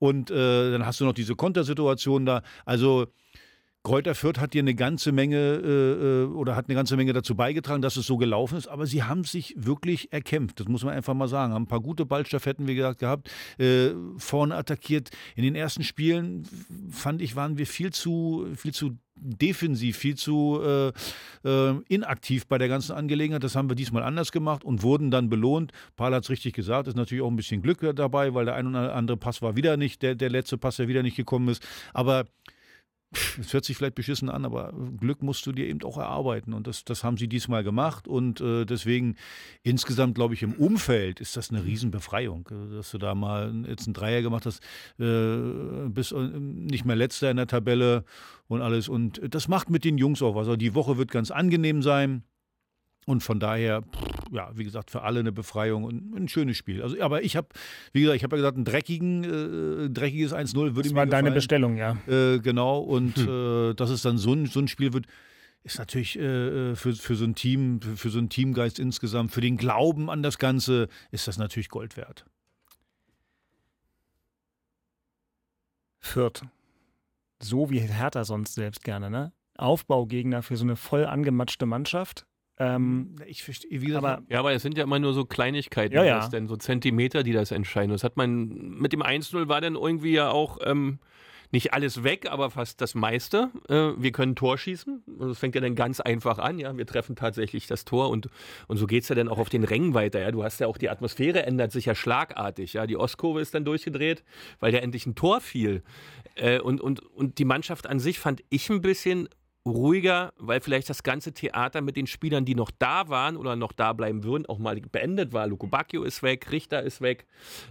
Und äh, dann hast du noch diese Kontersituation da. Also Kräuter Fürth hat dir eine ganze Menge äh, äh, oder hat eine ganze Menge dazu beigetragen, dass es so gelaufen ist, aber sie haben sich wirklich erkämpft. Das muss man einfach mal sagen. Haben ein paar gute Ballstaffetten, wie gesagt, gehabt, äh, vorne attackiert. In den ersten Spielen fand ich, waren wir viel zu, viel zu defensiv, viel zu äh, äh, inaktiv bei der ganzen Angelegenheit. Das haben wir diesmal anders gemacht und wurden dann belohnt. Paul hat es richtig gesagt, ist natürlich auch ein bisschen Glück dabei, weil der ein oder andere Pass war wieder nicht, der, der letzte Pass, der wieder nicht gekommen ist. Aber es hört sich vielleicht beschissen an, aber Glück musst du dir eben auch erarbeiten. Und das, das haben sie diesmal gemacht. Und äh, deswegen insgesamt, glaube ich, im Umfeld ist das eine Riesenbefreiung, äh, dass du da mal jetzt einen Dreier gemacht hast, äh, bist äh, nicht mehr letzter in der Tabelle und alles. Und das macht mit den Jungs auch was. Also die Woche wird ganz angenehm sein. Und von daher, ja, wie gesagt, für alle eine Befreiung und ein schönes Spiel. Also, aber ich habe, wie gesagt, ich habe ja gesagt, ein dreckigen, äh, dreckiges 1-0 würde das mir war deine Bestellung, ja. Äh, genau, und hm. äh, dass es dann so ein, so ein Spiel wird, ist natürlich äh, äh, für, für so ein Team, für, für so einen Teamgeist insgesamt, für den Glauben an das Ganze, ist das natürlich Gold wert. Fürth. So wie Hertha sonst selbst gerne, ne? Aufbaugegner für so eine voll angematschte Mannschaft ähm, ich verstehe, wie aber, Ja, aber es sind ja immer nur so Kleinigkeiten, ja, ja. denn so Zentimeter, die das entscheiden. Das hat man mit dem 1-0 war dann irgendwie ja auch ähm, nicht alles weg, aber fast das meiste. Äh, wir können Tor schießen. Das fängt ja dann ganz einfach an. Ja, wir treffen tatsächlich das Tor und, und so geht es ja dann auch auf den Rängen weiter. Ja, du hast ja auch die Atmosphäre ändert sich ja schlagartig. Ja, die Ostkurve ist dann durchgedreht, weil ja endlich ein Tor fiel. Äh, und, und, und die Mannschaft an sich fand ich ein bisschen ruhiger, weil vielleicht das ganze Theater mit den Spielern, die noch da waren oder noch da bleiben würden, auch mal beendet war. Luko Bacchio ist weg, Richter ist weg.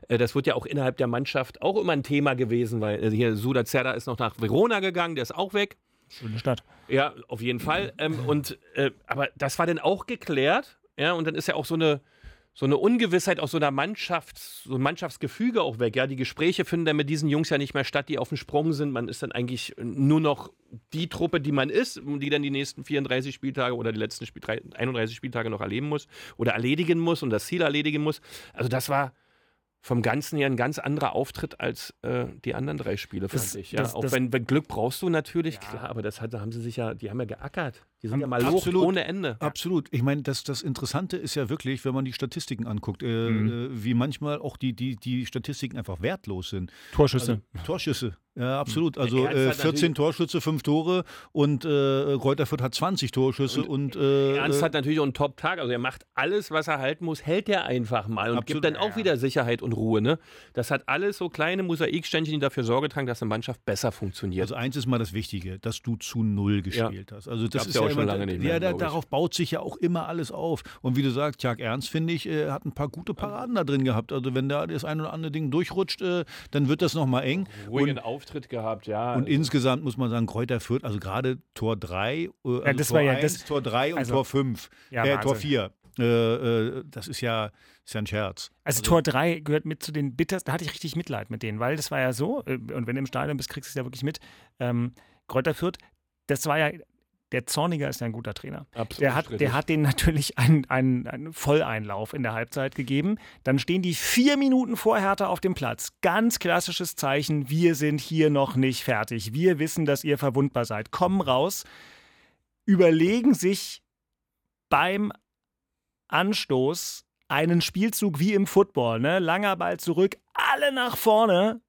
Äh, das wird ja auch innerhalb der Mannschaft auch immer ein Thema gewesen, weil äh, hier Suda Zerda ist noch nach Verona gegangen, der ist auch weg. Schöne Stadt. Ja, auf jeden Fall. Ähm, und, äh, aber das war dann auch geklärt. Ja, und dann ist ja auch so eine, so eine Ungewissheit aus so einer Mannschaft, so ein Mannschaftsgefüge auch weg. Ja, die Gespräche finden dann mit diesen Jungs ja nicht mehr statt, die auf dem Sprung sind. Man ist dann eigentlich nur noch die Truppe, die man ist, die dann die nächsten 34 Spieltage oder die letzten Spiel 31 Spieltage noch erleben muss oder erledigen muss und das Ziel erledigen muss. Also das war vom Ganzen her ein ganz anderer Auftritt als äh, die anderen drei Spiele, fand das, ich. Ja? Das, auch das, wenn, wenn, Glück brauchst du natürlich, ja. klar, aber das hat, haben sie sich ja, die haben ja geackert. Die sind ja mal absolut, ohne Ende. Absolut. Ich meine, das, das Interessante ist ja wirklich, wenn man die Statistiken anguckt, äh, mhm. äh, wie manchmal auch die, die, die Statistiken einfach wertlos sind. Torschüsse. Also, Torschüsse. Ja, absolut. Also äh, 14 Torschüsse, 5 Tore und äh, Kräuter hat 20 Torschüsse und, und äh, Ernst hat natürlich auch einen Top-Tag. Also er macht alles, was er halten muss, hält er einfach mal und absolut. gibt dann auch wieder Sicherheit und Ruhe. Ne? Das hat alles so kleine Mosaikständchen, die dafür Sorge tragen, dass eine Mannschaft besser funktioniert. Also eins ist mal das Wichtige, dass du zu null gespielt ja. hast. Also das ist ja, auch schon lange nicht mehr. Ja, da, darauf baut sich ja auch immer alles auf. Und wie du sagst, Tjag Ernst, finde ich, äh, hat ein paar gute Paraden da drin gehabt. Also wenn da das ein oder andere Ding durchrutscht, äh, dann wird das nochmal eng. Ruhigen Auftritt gehabt, ja. Und insgesamt muss man sagen, Kräuter Fürth, also gerade Tor 3, äh, also ja, das Tor war ja 1, das, Tor 3 und also, Tor 5, ja, äh, Tor 4. Äh, äh, das ist ja, ist ja ein Scherz. Also, also, Tor 3 gehört mit zu den bittersten, da hatte ich richtig Mitleid mit denen, weil das war ja so, äh, und wenn du im Stadion bist, kriegst du es ja wirklich mit. Ähm, Kräuter Fürth, das war ja der Zorniger ist ja ein guter Trainer. Absolut der hat, der hat denen natürlich einen, einen, einen Volleinlauf in der Halbzeit gegeben. Dann stehen die vier Minuten vor Hertha auf dem Platz. Ganz klassisches Zeichen, wir sind hier noch nicht fertig. Wir wissen, dass ihr verwundbar seid. Kommen raus, überlegen sich beim Anstoß einen Spielzug wie im Football. Ne? Langer Ball zurück, alle nach vorne.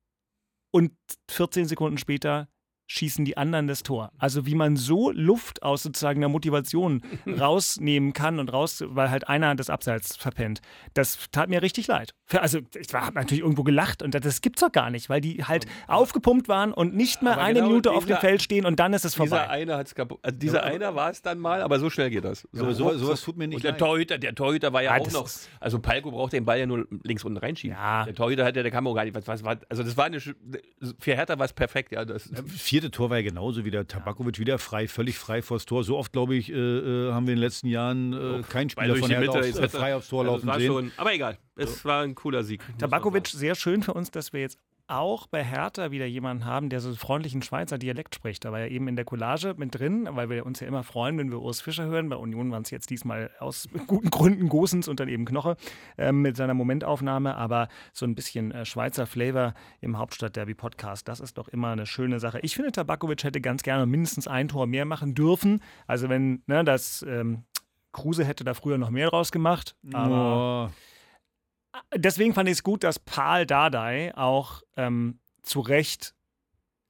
Und 14 Sekunden später schießen die anderen das Tor. Also wie man so Luft aus sozusagen der Motivation [LAUGHS] rausnehmen kann und raus, weil halt einer das Abseits verpennt. Das tat mir richtig leid. Also ich habe natürlich irgendwo gelacht und das gibt's doch gar nicht, weil die halt aufgepumpt waren und nicht mehr eine genau Minute dieser, auf dem Feld stehen und dann ist es vorbei. Dieser eine hat's kaputt. Also dieser ja, einer war es dann mal, aber so schnell geht das. So, so, sowas tut mir nicht und der leid. Torhüter, der Torhüter war ja, ja auch noch. Also Palko braucht den Ball ja nur links unten reinschieben. Ja. Der Torhüter hat ja der Kamera gar nicht. Was, was, also das war eine für Hertha war es perfekt, ja. Das, vierte Tor war ja genauso wie der Tabakovic wieder frei, völlig frei vors Tor. So oft, glaube ich, äh, äh, haben wir in den letzten Jahren äh, keinen Spieler von Hertha aufs, äh, frei aufs Tor also laufen sehen. Schon, aber egal, es so. war ein cooler Sieg. Tabakovic, sehr schön für uns, dass wir jetzt auch bei Hertha wieder jemanden haben, der so freundlichen Schweizer Dialekt spricht. Da war ja eben in der Collage mit drin, weil wir uns ja immer freuen, wenn wir Urs Fischer hören. Bei Union waren es jetzt diesmal aus [LAUGHS] guten Gründen Gosens und dann eben Knoche äh, mit seiner Momentaufnahme. Aber so ein bisschen äh, Schweizer Flavor im Hauptstadt-Derby-Podcast, das ist doch immer eine schöne Sache. Ich finde, Tabakovic hätte ganz gerne mindestens ein Tor mehr machen dürfen. Also wenn ne, das ähm, Kruse hätte da früher noch mehr draus gemacht. Aber oh deswegen fand ich es gut, dass Paul Dardai auch ähm, zu Recht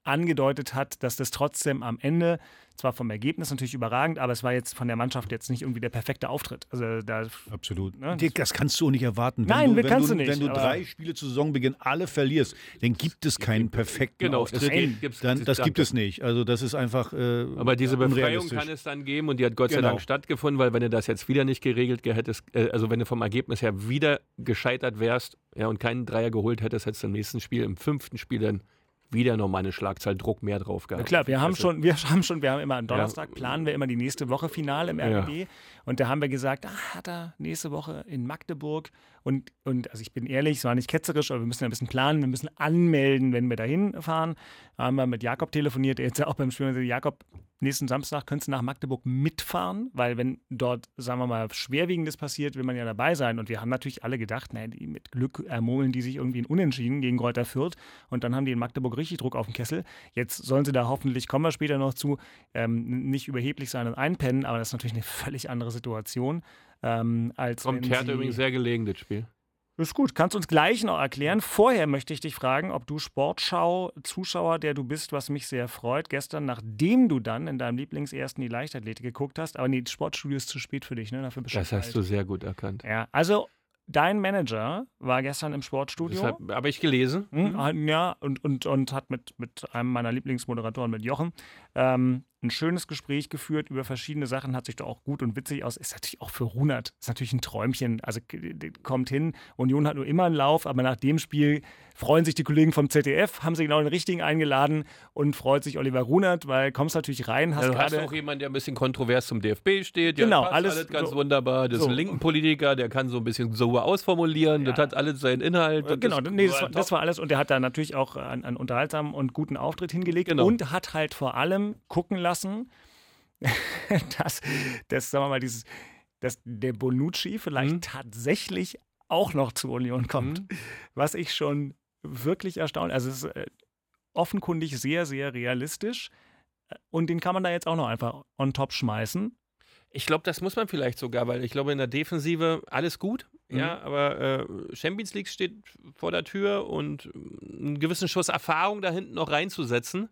angedeutet hat, dass das trotzdem am Ende zwar vom Ergebnis natürlich überragend, aber es war jetzt von der Mannschaft jetzt nicht irgendwie der perfekte Auftritt. Also da, Absolut. Ne? Das kannst du auch nicht erwarten. Wenn Nein, du, wenn kannst du, du nicht. Wenn du drei Spiele zu Saisonbeginn alle verlierst, dann gibt es keinen perfekten genau, Auftritt. Geht, dann, das gibt es nicht. Also das ist einfach äh, Aber diese Befreiung kann es dann geben und die hat Gott genau. sei Dank stattgefunden, weil wenn du das jetzt wieder nicht geregelt hättest, äh, also wenn du vom Ergebnis her wieder gescheitert wärst ja, und keinen Dreier geholt hättest, hättest du im nächsten Spiel, im fünften Spiel dann wieder nochmal eine Schlagzahl Druck mehr drauf gehabt. Na klar, wir haben also, schon, wir [LAUGHS] haben schon, wir haben immer am Donnerstag ja. planen wir immer die nächste Woche Final im RBB ja. und da haben wir gesagt, ah, hat er nächste Woche in Magdeburg und, und also ich bin ehrlich, es war nicht ketzerisch, aber wir müssen ein bisschen planen, wir müssen anmelden, wenn wir dahin fahren. Haben wir mit Jakob telefoniert, der jetzt ja auch beim Spiel Jakob, nächsten Samstag könntest du nach Magdeburg mitfahren, weil wenn dort, sagen wir mal, Schwerwiegendes passiert, will man ja dabei sein. Und wir haben natürlich alle gedacht, naja, die mit Glück ermurmeln die sich irgendwie in Unentschieden gegen Kräuter Fürth und dann haben die in Magdeburg richtig Druck auf den Kessel. Jetzt sollen sie da hoffentlich, kommen wir später noch zu, ähm, nicht überheblich sein und einpennen, aber das ist natürlich eine völlig andere Situation. Ähm, als Kommt Hertha übrigens sehr gelegen, das Spiel. Ist gut. Kannst du uns gleich noch erklären. Vorher möchte ich dich fragen, ob du Sportschau-Zuschauer, der du bist, was mich sehr freut, gestern, nachdem du dann in deinem Lieblingsersten die Leichtathletik geguckt hast, aber nee, das Sportstudio ist zu spät für dich, ne? Dafür das hast du sehr gut erkannt. Ja, also dein Manager war gestern im Sportstudio. Das habe ich gelesen. Mhm. Ja, und, und, und hat mit, mit einem meiner Lieblingsmoderatoren, mit Jochen, ähm, ein schönes Gespräch geführt über verschiedene Sachen, hat sich da auch gut und witzig aus. Ist natürlich auch für Runert, ist natürlich ein Träumchen. Also kommt hin, Union hat nur immer einen Lauf, aber nach dem Spiel freuen sich die Kollegen vom ZDF, haben sie genau den richtigen eingeladen und freut sich Oliver Runert, weil kommst natürlich rein, hast ja, gerade auch jemand, der ein bisschen kontrovers zum DFB steht. Genau, alles, alles ganz so, wunderbar. Das so. ist ein linken Politiker, der kann so ein bisschen so ausformulieren. Ja. Das hat alles seinen Inhalt. Genau, das, nee, das, war, das war alles und der hat da natürlich auch einen, einen unterhaltsamen und guten Auftritt hingelegt genau. und hat halt vor allem gucken lassen, [LAUGHS] dass, dass, sagen wir mal, dieses, dass der Bonucci vielleicht mhm. tatsächlich auch noch zur Union kommt. Mhm. Was ich schon wirklich erstaunlich, also es ist äh, offenkundig sehr, sehr realistisch. Äh, und den kann man da jetzt auch noch einfach on top schmeißen. Ich glaube, das muss man vielleicht sogar, weil ich glaube, in der Defensive alles gut. Mhm. Ja, aber äh, Champions League steht vor der Tür und einen gewissen Schuss Erfahrung da hinten noch reinzusetzen,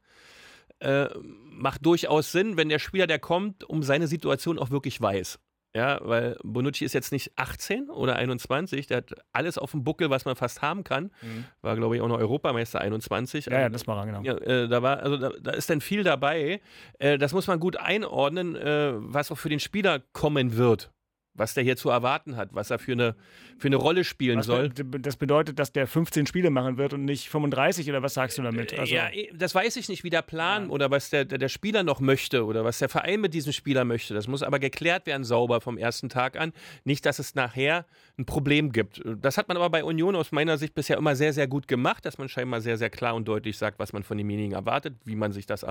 äh, macht durchaus Sinn, wenn der Spieler, der kommt, um seine Situation auch wirklich weiß. Ja, weil Bonucci ist jetzt nicht 18 oder 21, der hat alles auf dem Buckel, was man fast haben kann. Mhm. War, glaube ich, auch noch Europameister 21. Ja, ja das war er, genau. Ja, äh, da, war, also da, da, ist dann viel dabei. Äh, das muss man gut einordnen, äh, was auch für den Spieler kommen wird was der hier zu erwarten hat, was er für eine, für eine Rolle spielen was soll. Das bedeutet, dass der 15 Spiele machen wird und nicht 35 oder was sagst du damit? Äh, also ja, das weiß ich nicht, wie der Plan ja. oder was der, der, Spieler noch möchte oder was der Verein mit diesem Spieler möchte. Das muss aber geklärt werden, sauber vom ersten Tag an. Nicht, dass es nachher ein Problem gibt. Das hat man aber bei Union aus meiner Sicht bisher immer sehr, sehr gut gemacht, dass man scheinbar sehr, sehr klar und deutlich sagt, was man von demjenigen erwartet, wie man sich das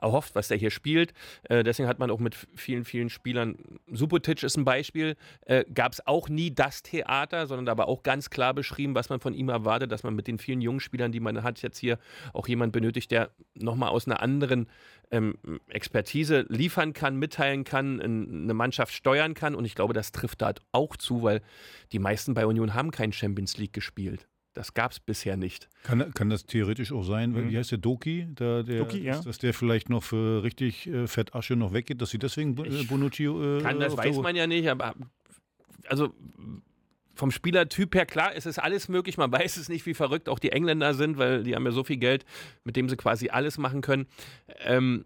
erhofft, was der hier spielt. Äh, deswegen hat man auch mit vielen, vielen Spielern, Subotic ist ein Beispiel, äh, gab es auch nie das Theater, sondern da war auch ganz klar beschrieben, was man von ihm erwartet, dass man mit den vielen jungen Spielern, die man hat, jetzt hier auch jemand benötigt, der nochmal aus einer anderen ähm, Expertise liefern kann, mitteilen kann, eine Mannschaft steuern kann. Und ich glaube, das trifft da auch zu, weil die meisten bei Union haben kein Champions League gespielt. Das gab es bisher nicht. Kann, kann das theoretisch auch sein, mhm. wie heißt der Doki? Der, der, Doki ja. dass, der vielleicht noch für richtig äh, Fettasche noch weggeht, dass sie deswegen äh, Bonucci. Äh, kann, das weiß man ja nicht, aber also vom Spielertyp her, klar, es ist alles möglich. Man weiß es nicht, wie verrückt auch die Engländer sind, weil die haben ja so viel Geld, mit dem sie quasi alles machen können. Ähm,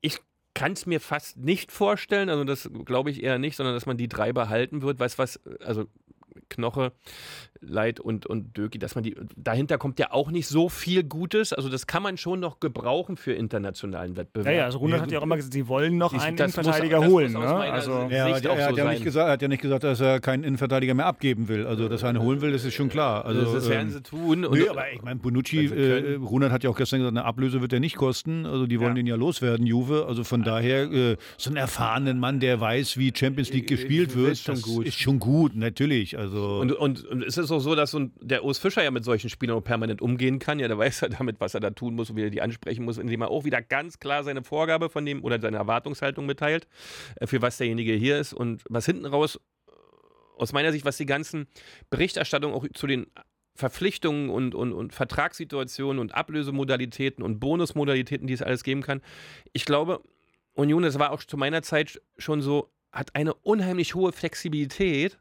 ich kann es mir fast nicht vorstellen, also das glaube ich eher nicht, sondern dass man die drei behalten wird. Weiß was, also Knoche, Leid und, und Döki, dass man die, dahinter kommt ja auch nicht so viel Gutes. Also das kann man schon noch gebrauchen für internationalen Wettbewerb. Ja, ja, also Runert ja, hat ja auch immer gesagt, sie wollen noch einen Innenverteidiger muss, holen. Ne? Also, ja, er, er, hat ja nicht gesagt, er hat ja nicht gesagt, dass er keinen Innenverteidiger mehr abgeben will. Also dass er einen holen will, das ist schon klar. Also, das werden ähm, sie tun. Nö, aber ich meine, Bonucci, äh, Runert hat ja auch gestern gesagt, eine Ablöse wird er nicht kosten. Also die wollen ja. den ja loswerden, Juve. Also von daher, äh, so einen erfahrenen Mann, der weiß, wie Champions League gespielt wird, ist schon gut. Ist schon gut, natürlich. Also und, und, und es ist auch so, dass so ein, der Urs Fischer ja mit solchen Spielern permanent umgehen kann. Ja, der [LAUGHS] weiß ja damit, was er da tun muss und wie er die ansprechen muss, indem er auch wieder ganz klar seine Vorgabe von dem oder seine Erwartungshaltung mitteilt, äh, für was derjenige hier ist und was hinten raus, aus meiner Sicht, was die ganzen Berichterstattungen auch zu den Verpflichtungen und, und, und Vertragssituationen und Ablösemodalitäten und Bonusmodalitäten, die es alles geben kann. Ich glaube, Union, das war auch zu meiner Zeit schon so, hat eine unheimlich hohe Flexibilität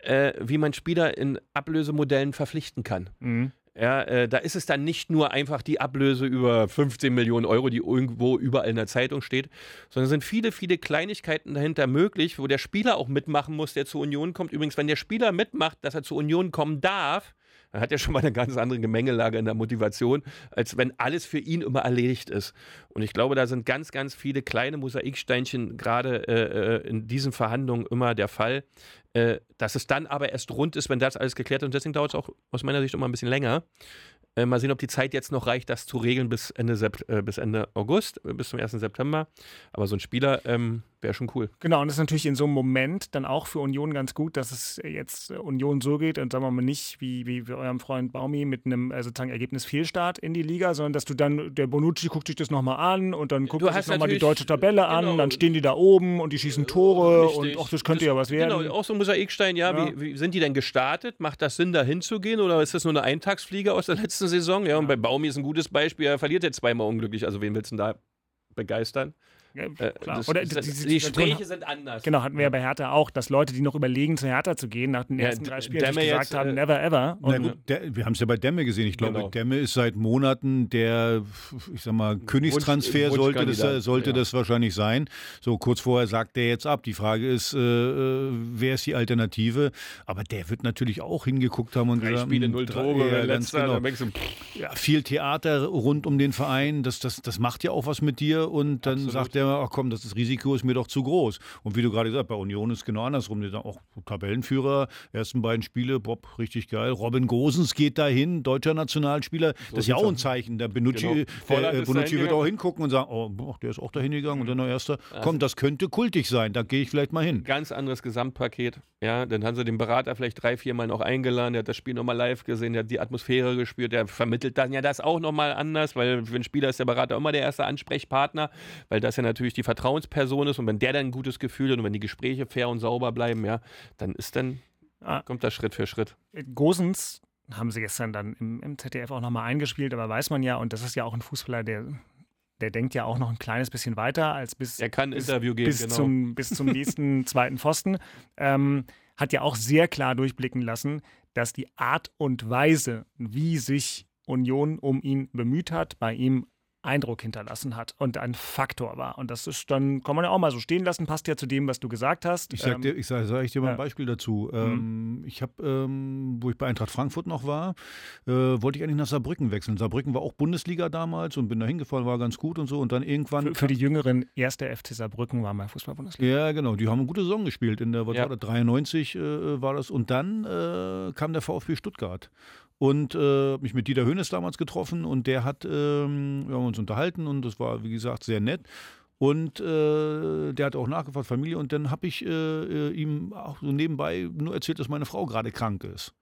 äh, wie man Spieler in Ablösemodellen verpflichten kann. Mhm. Ja, äh, da ist es dann nicht nur einfach die Ablöse über 15 Millionen Euro, die irgendwo überall in der Zeitung steht, sondern es sind viele, viele Kleinigkeiten dahinter möglich, wo der Spieler auch mitmachen muss, der zur Union kommt. Übrigens, wenn der Spieler mitmacht, dass er zur Union kommen darf, dann hat er schon mal eine ganz andere Gemengelage in der Motivation, als wenn alles für ihn immer erledigt ist. Und ich glaube, da sind ganz, ganz viele kleine Mosaiksteinchen gerade äh, äh in diesen Verhandlungen immer der Fall. Äh, dass es dann aber erst rund ist, wenn das alles geklärt ist. Und deswegen dauert es auch aus meiner Sicht immer ein bisschen länger. Äh, mal sehen, ob die Zeit jetzt noch reicht, das zu regeln bis Ende, äh, bis Ende August, äh, bis zum 1. September. Aber so ein Spieler ähm, wäre schon cool. Genau, und das ist natürlich in so einem Moment dann auch für Union ganz gut, dass es jetzt Union so geht und sagen wir mal nicht wie, wie, wie eurem Freund Baumi mit einem äh, sozusagen Ergebnisfehlstart in die Liga, sondern dass du dann, der Bonucci guckt sich das nochmal an und dann guckt sich nochmal die deutsche Tabelle genau, an, dann stehen die da oben und die schießen Tore richtig. und ach, das könnte das, ja was werden. Genau, auch so ein Mosaikstein, ja, ja. Wie, wie, sind die denn gestartet? Macht das Sinn, da hinzugehen oder ist das nur eine Eintagsfliege aus der letzten Saison? Ja, und bei Baumi ist ein gutes Beispiel, er verliert jetzt zweimal unglücklich, also wen willst du denn da begeistern? Äh, das, Oder das, die, die Gespräche sind anders. Genau, hatten wir ja bei Hertha auch, dass Leute, die noch überlegen, zu Hertha zu gehen, nach den ja, ersten drei Spielen gesagt jetzt, haben, äh, never ever. Und gut, der, wir haben es ja bei Demme gesehen. Ich glaube, genau. Demme ist seit Monaten der, ich sag mal, Königstransfer Wunsch, sollte, das, sollte ja. das wahrscheinlich sein. So kurz vorher sagt der jetzt ab. Die Frage ist, äh, äh wer ist die Alternative? Aber der wird natürlich auch hingeguckt haben und drei gesagt, Spiele, null Tore, ja, ganz genau. ja, viel Theater rund um den Verein. Das, das, das macht ja auch was mit dir. Und dann Absolut. sagt er, ach komm, das ist Risiko ist mir doch zu groß. Und wie du gerade gesagt hast, bei Union ist es genau andersrum. Die sagen auch Tabellenführer, ersten beiden Spiele, Bob, richtig geil. Robin Gosens geht dahin, deutscher Nationalspieler. So das ist ja auch ein Zeichen. Der Benucci, genau. der, äh, Bonucci wird auch hingucken und sagen, oh, der ist auch dahin gegangen und dann der Erste. Komm, das könnte kultig sein, da gehe ich vielleicht mal hin. Ganz anderes Gesamtpaket. Ja, dann haben sie den Berater vielleicht drei, vier Mal noch eingeladen, der hat das Spiel nochmal live gesehen, der hat die Atmosphäre gespürt, der vermittelt dann ja das auch nochmal anders, weil für einen Spieler ist der Berater immer der erste Ansprechpartner, weil das ja natürlich die Vertrauensperson ist und wenn der dann ein gutes Gefühl hat und wenn die Gespräche fair und sauber bleiben, ja, dann ist dann, ah. kommt das Schritt für Schritt. Gosens haben sie gestern dann im, im ZDF auch nochmal eingespielt, aber weiß man ja, und das ist ja auch ein Fußballer, der der denkt ja auch noch ein kleines bisschen weiter als bis, er kann bis, Interview geben, bis, genau. zum, bis zum nächsten [LAUGHS] zweiten Pfosten. Ähm, hat ja auch sehr klar durchblicken lassen, dass die Art und Weise, wie sich Union um ihn bemüht hat, bei ihm Eindruck hinterlassen hat und ein Faktor war. Und das ist dann, kann man ja auch mal so stehen lassen, passt ja zu dem, was du gesagt hast. Ich sag dir, ähm, ich sag, sag ich dir mal ein Beispiel dazu. Mhm. Ähm, ich habe, ähm, wo ich bei Eintracht Frankfurt noch war, äh, wollte ich eigentlich nach Saarbrücken wechseln. Saarbrücken war auch Bundesliga damals und bin da hingefahren, war ganz gut und so. Und dann irgendwann. Für, für die Jüngeren, erster FC Saarbrücken war mal Fußball-Bundesliga. Ja, genau. Die haben eine gute Saison gespielt. In der, was ja. war das, 93 äh, war das. Und dann äh, kam der VfB Stuttgart und äh, mich mit Dieter Hönes damals getroffen und der hat, ähm, wir haben uns unterhalten und das war, wie gesagt, sehr nett. Und äh, der hat auch nachgefragt, Familie. Und dann habe ich äh, äh, ihm auch so nebenbei nur erzählt, dass meine Frau gerade krank ist.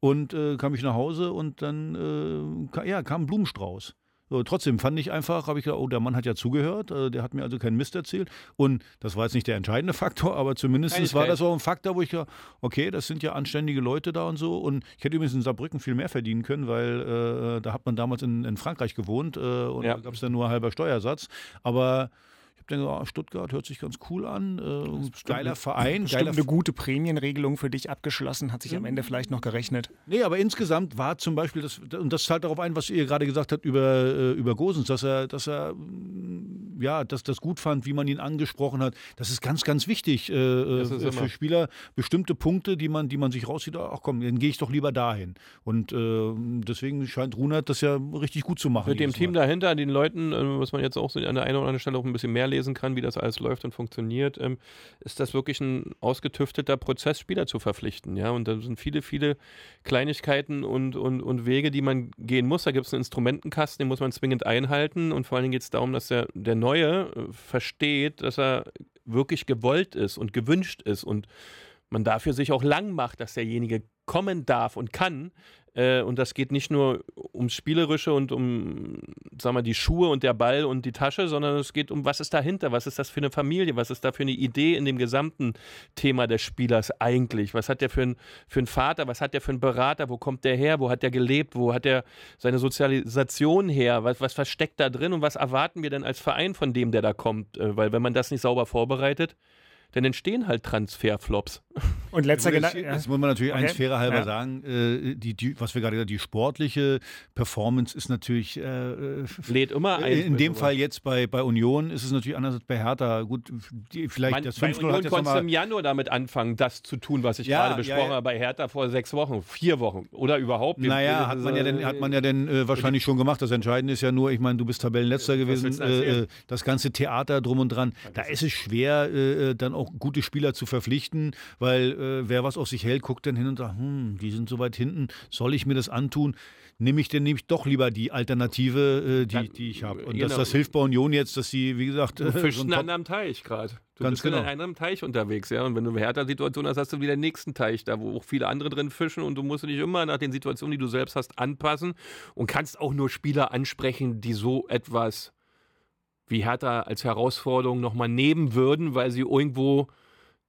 Und äh, kam ich nach Hause und dann äh, ja, kam ein Blumenstrauß. So, trotzdem fand ich einfach, habe ich gedacht, oh, der Mann hat ja zugehört, äh, der hat mir also keinen Mist erzählt. Und das war jetzt nicht der entscheidende [LAUGHS] Faktor, aber zumindest war das auch ein Faktor, wo ich ja, okay, das sind ja anständige Leute da und so. Und ich hätte übrigens in Saarbrücken viel mehr verdienen können, weil äh, da hat man damals in, in Frankreich gewohnt äh, und ja. da gab es dann nur halber Steuersatz. Aber ich denke, oh, Stuttgart hört sich ganz cool an. Äh, geiler Verein. Geiler eine gute Prämienregelung für dich abgeschlossen, hat sich mhm. am Ende vielleicht noch gerechnet. Nee, aber insgesamt war zum Beispiel, das, und das zahlt darauf ein, was ihr gerade gesagt habt über, äh, über Gosens, dass er, dass er ja, dass das gut fand, wie man ihn angesprochen hat. Das ist ganz, ganz wichtig äh, äh für Spieler. Bestimmte Punkte, die man, die man sich rauszieht, ach komm, dann gehe ich doch lieber dahin. Und äh, deswegen scheint Runert das ja richtig gut zu machen. Mit dem Team Mal. dahinter, den Leuten, äh, was man jetzt auch so an der einen oder anderen Stelle auch ein bisschen mehr lesen kann, wie das alles läuft und funktioniert, ähm, ist das wirklich ein ausgetüfteter Prozess, Spieler zu verpflichten. Ja? Und da sind viele, viele Kleinigkeiten und, und, und Wege, die man gehen muss. Da gibt es einen Instrumentenkasten, den muss man zwingend einhalten. Und vor allen Dingen geht es darum, dass der, der Neue äh, versteht, dass er wirklich gewollt ist und gewünscht ist und man dafür sich auch lang macht, dass derjenige kommen darf und kann, äh, und das geht nicht nur ums Spielerische und um, sagen wir, die Schuhe und der Ball und die Tasche, sondern es geht um, was ist dahinter? Was ist das für eine Familie? Was ist da für eine Idee in dem gesamten Thema des Spielers eigentlich? Was hat der für, ein, für einen Vater? Was hat der für einen Berater? Wo kommt der her? Wo hat der gelebt? Wo hat der seine Sozialisation her? Was, was versteckt da drin? Und was erwarten wir denn als Verein von dem, der da kommt? Äh, weil wenn man das nicht sauber vorbereitet, dann entstehen halt Transferflops. [LAUGHS] Und letzter Gedanke. Das muss man natürlich okay. eins fairer halber ja. sagen. Äh, die, die, was wir gerade gesagt haben, die sportliche Performance ist natürlich. Äh, Lädt immer ein. In dem Fall jetzt bei, bei Union ist es natürlich anders als bei Hertha. Gut, die, vielleicht man, das 5 Bei Union konntest du im Januar damit anfangen, das zu tun, was ich ja, gerade besprochen ja, ja. habe. Bei Hertha vor sechs Wochen, vier Wochen oder überhaupt. Naja, hat man ja denn, hat man ja denn äh, wahrscheinlich schon gemacht. Das Entscheidende ist ja nur, ich meine, du bist Tabellenletzter gewesen. Äh, äh, das ganze Theater drum und dran. Da ist es schwer, äh, dann auch gute Spieler zu verpflichten, weil äh, wer was auf sich hält, guckt dann hin und sagt, hm, die sind so weit hinten, soll ich mir das antun? Nehme ich denn nehme ich doch lieber die Alternative, äh, die, die ich habe. Und genau. das, das hilft bei Union jetzt, dass sie, wie gesagt, du fischst so einen anderen Teich gerade. Du Ganz bist genau. in einem anderen Teich unterwegs, ja. Und wenn du eine Hertha-Situation hast, hast du wieder den nächsten Teich, da wo auch viele andere drin fischen und du musst dich immer nach den Situationen, die du selbst hast, anpassen und kannst auch nur Spieler ansprechen, die so etwas wie Hertha als Herausforderung nochmal nehmen würden, weil sie irgendwo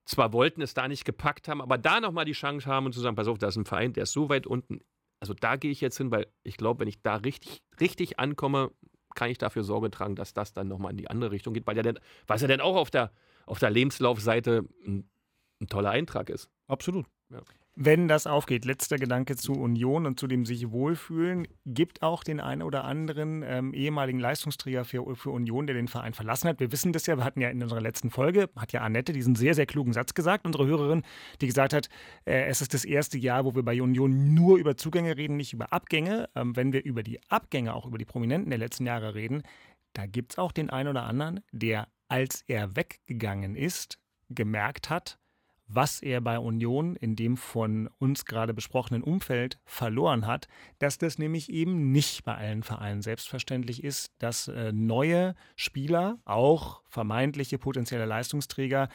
zwar wollten, es da nicht gepackt haben, aber da nochmal die Chance haben und zu sagen, pass auf, da ist ein Verein, der ist so weit unten. Also da gehe ich jetzt hin, weil ich glaube, wenn ich da richtig, richtig ankomme, kann ich dafür Sorge tragen, dass das dann nochmal in die andere Richtung geht, weil ja denn, was ja dann auch auf der, auf der Lebenslaufseite ein, ein toller Eintrag ist. Absolut. Ja. Wenn das aufgeht, letzter Gedanke zu Union und zu dem sich wohlfühlen, gibt auch den einen oder anderen ähm, ehemaligen Leistungsträger für, für Union, der den Verein verlassen hat. Wir wissen das ja, wir hatten ja in unserer letzten Folge, hat ja Annette diesen sehr, sehr klugen Satz gesagt, unsere Hörerin, die gesagt hat, äh, es ist das erste Jahr, wo wir bei Union nur über Zugänge reden, nicht über Abgänge. Ähm, wenn wir über die Abgänge, auch über die Prominenten der letzten Jahre reden, da gibt es auch den einen oder anderen, der, als er weggegangen ist, gemerkt hat, was er bei Union in dem von uns gerade besprochenen Umfeld verloren hat, dass das nämlich eben nicht bei allen Vereinen selbstverständlich ist, dass äh, neue Spieler, auch vermeintliche potenzielle Leistungsträger,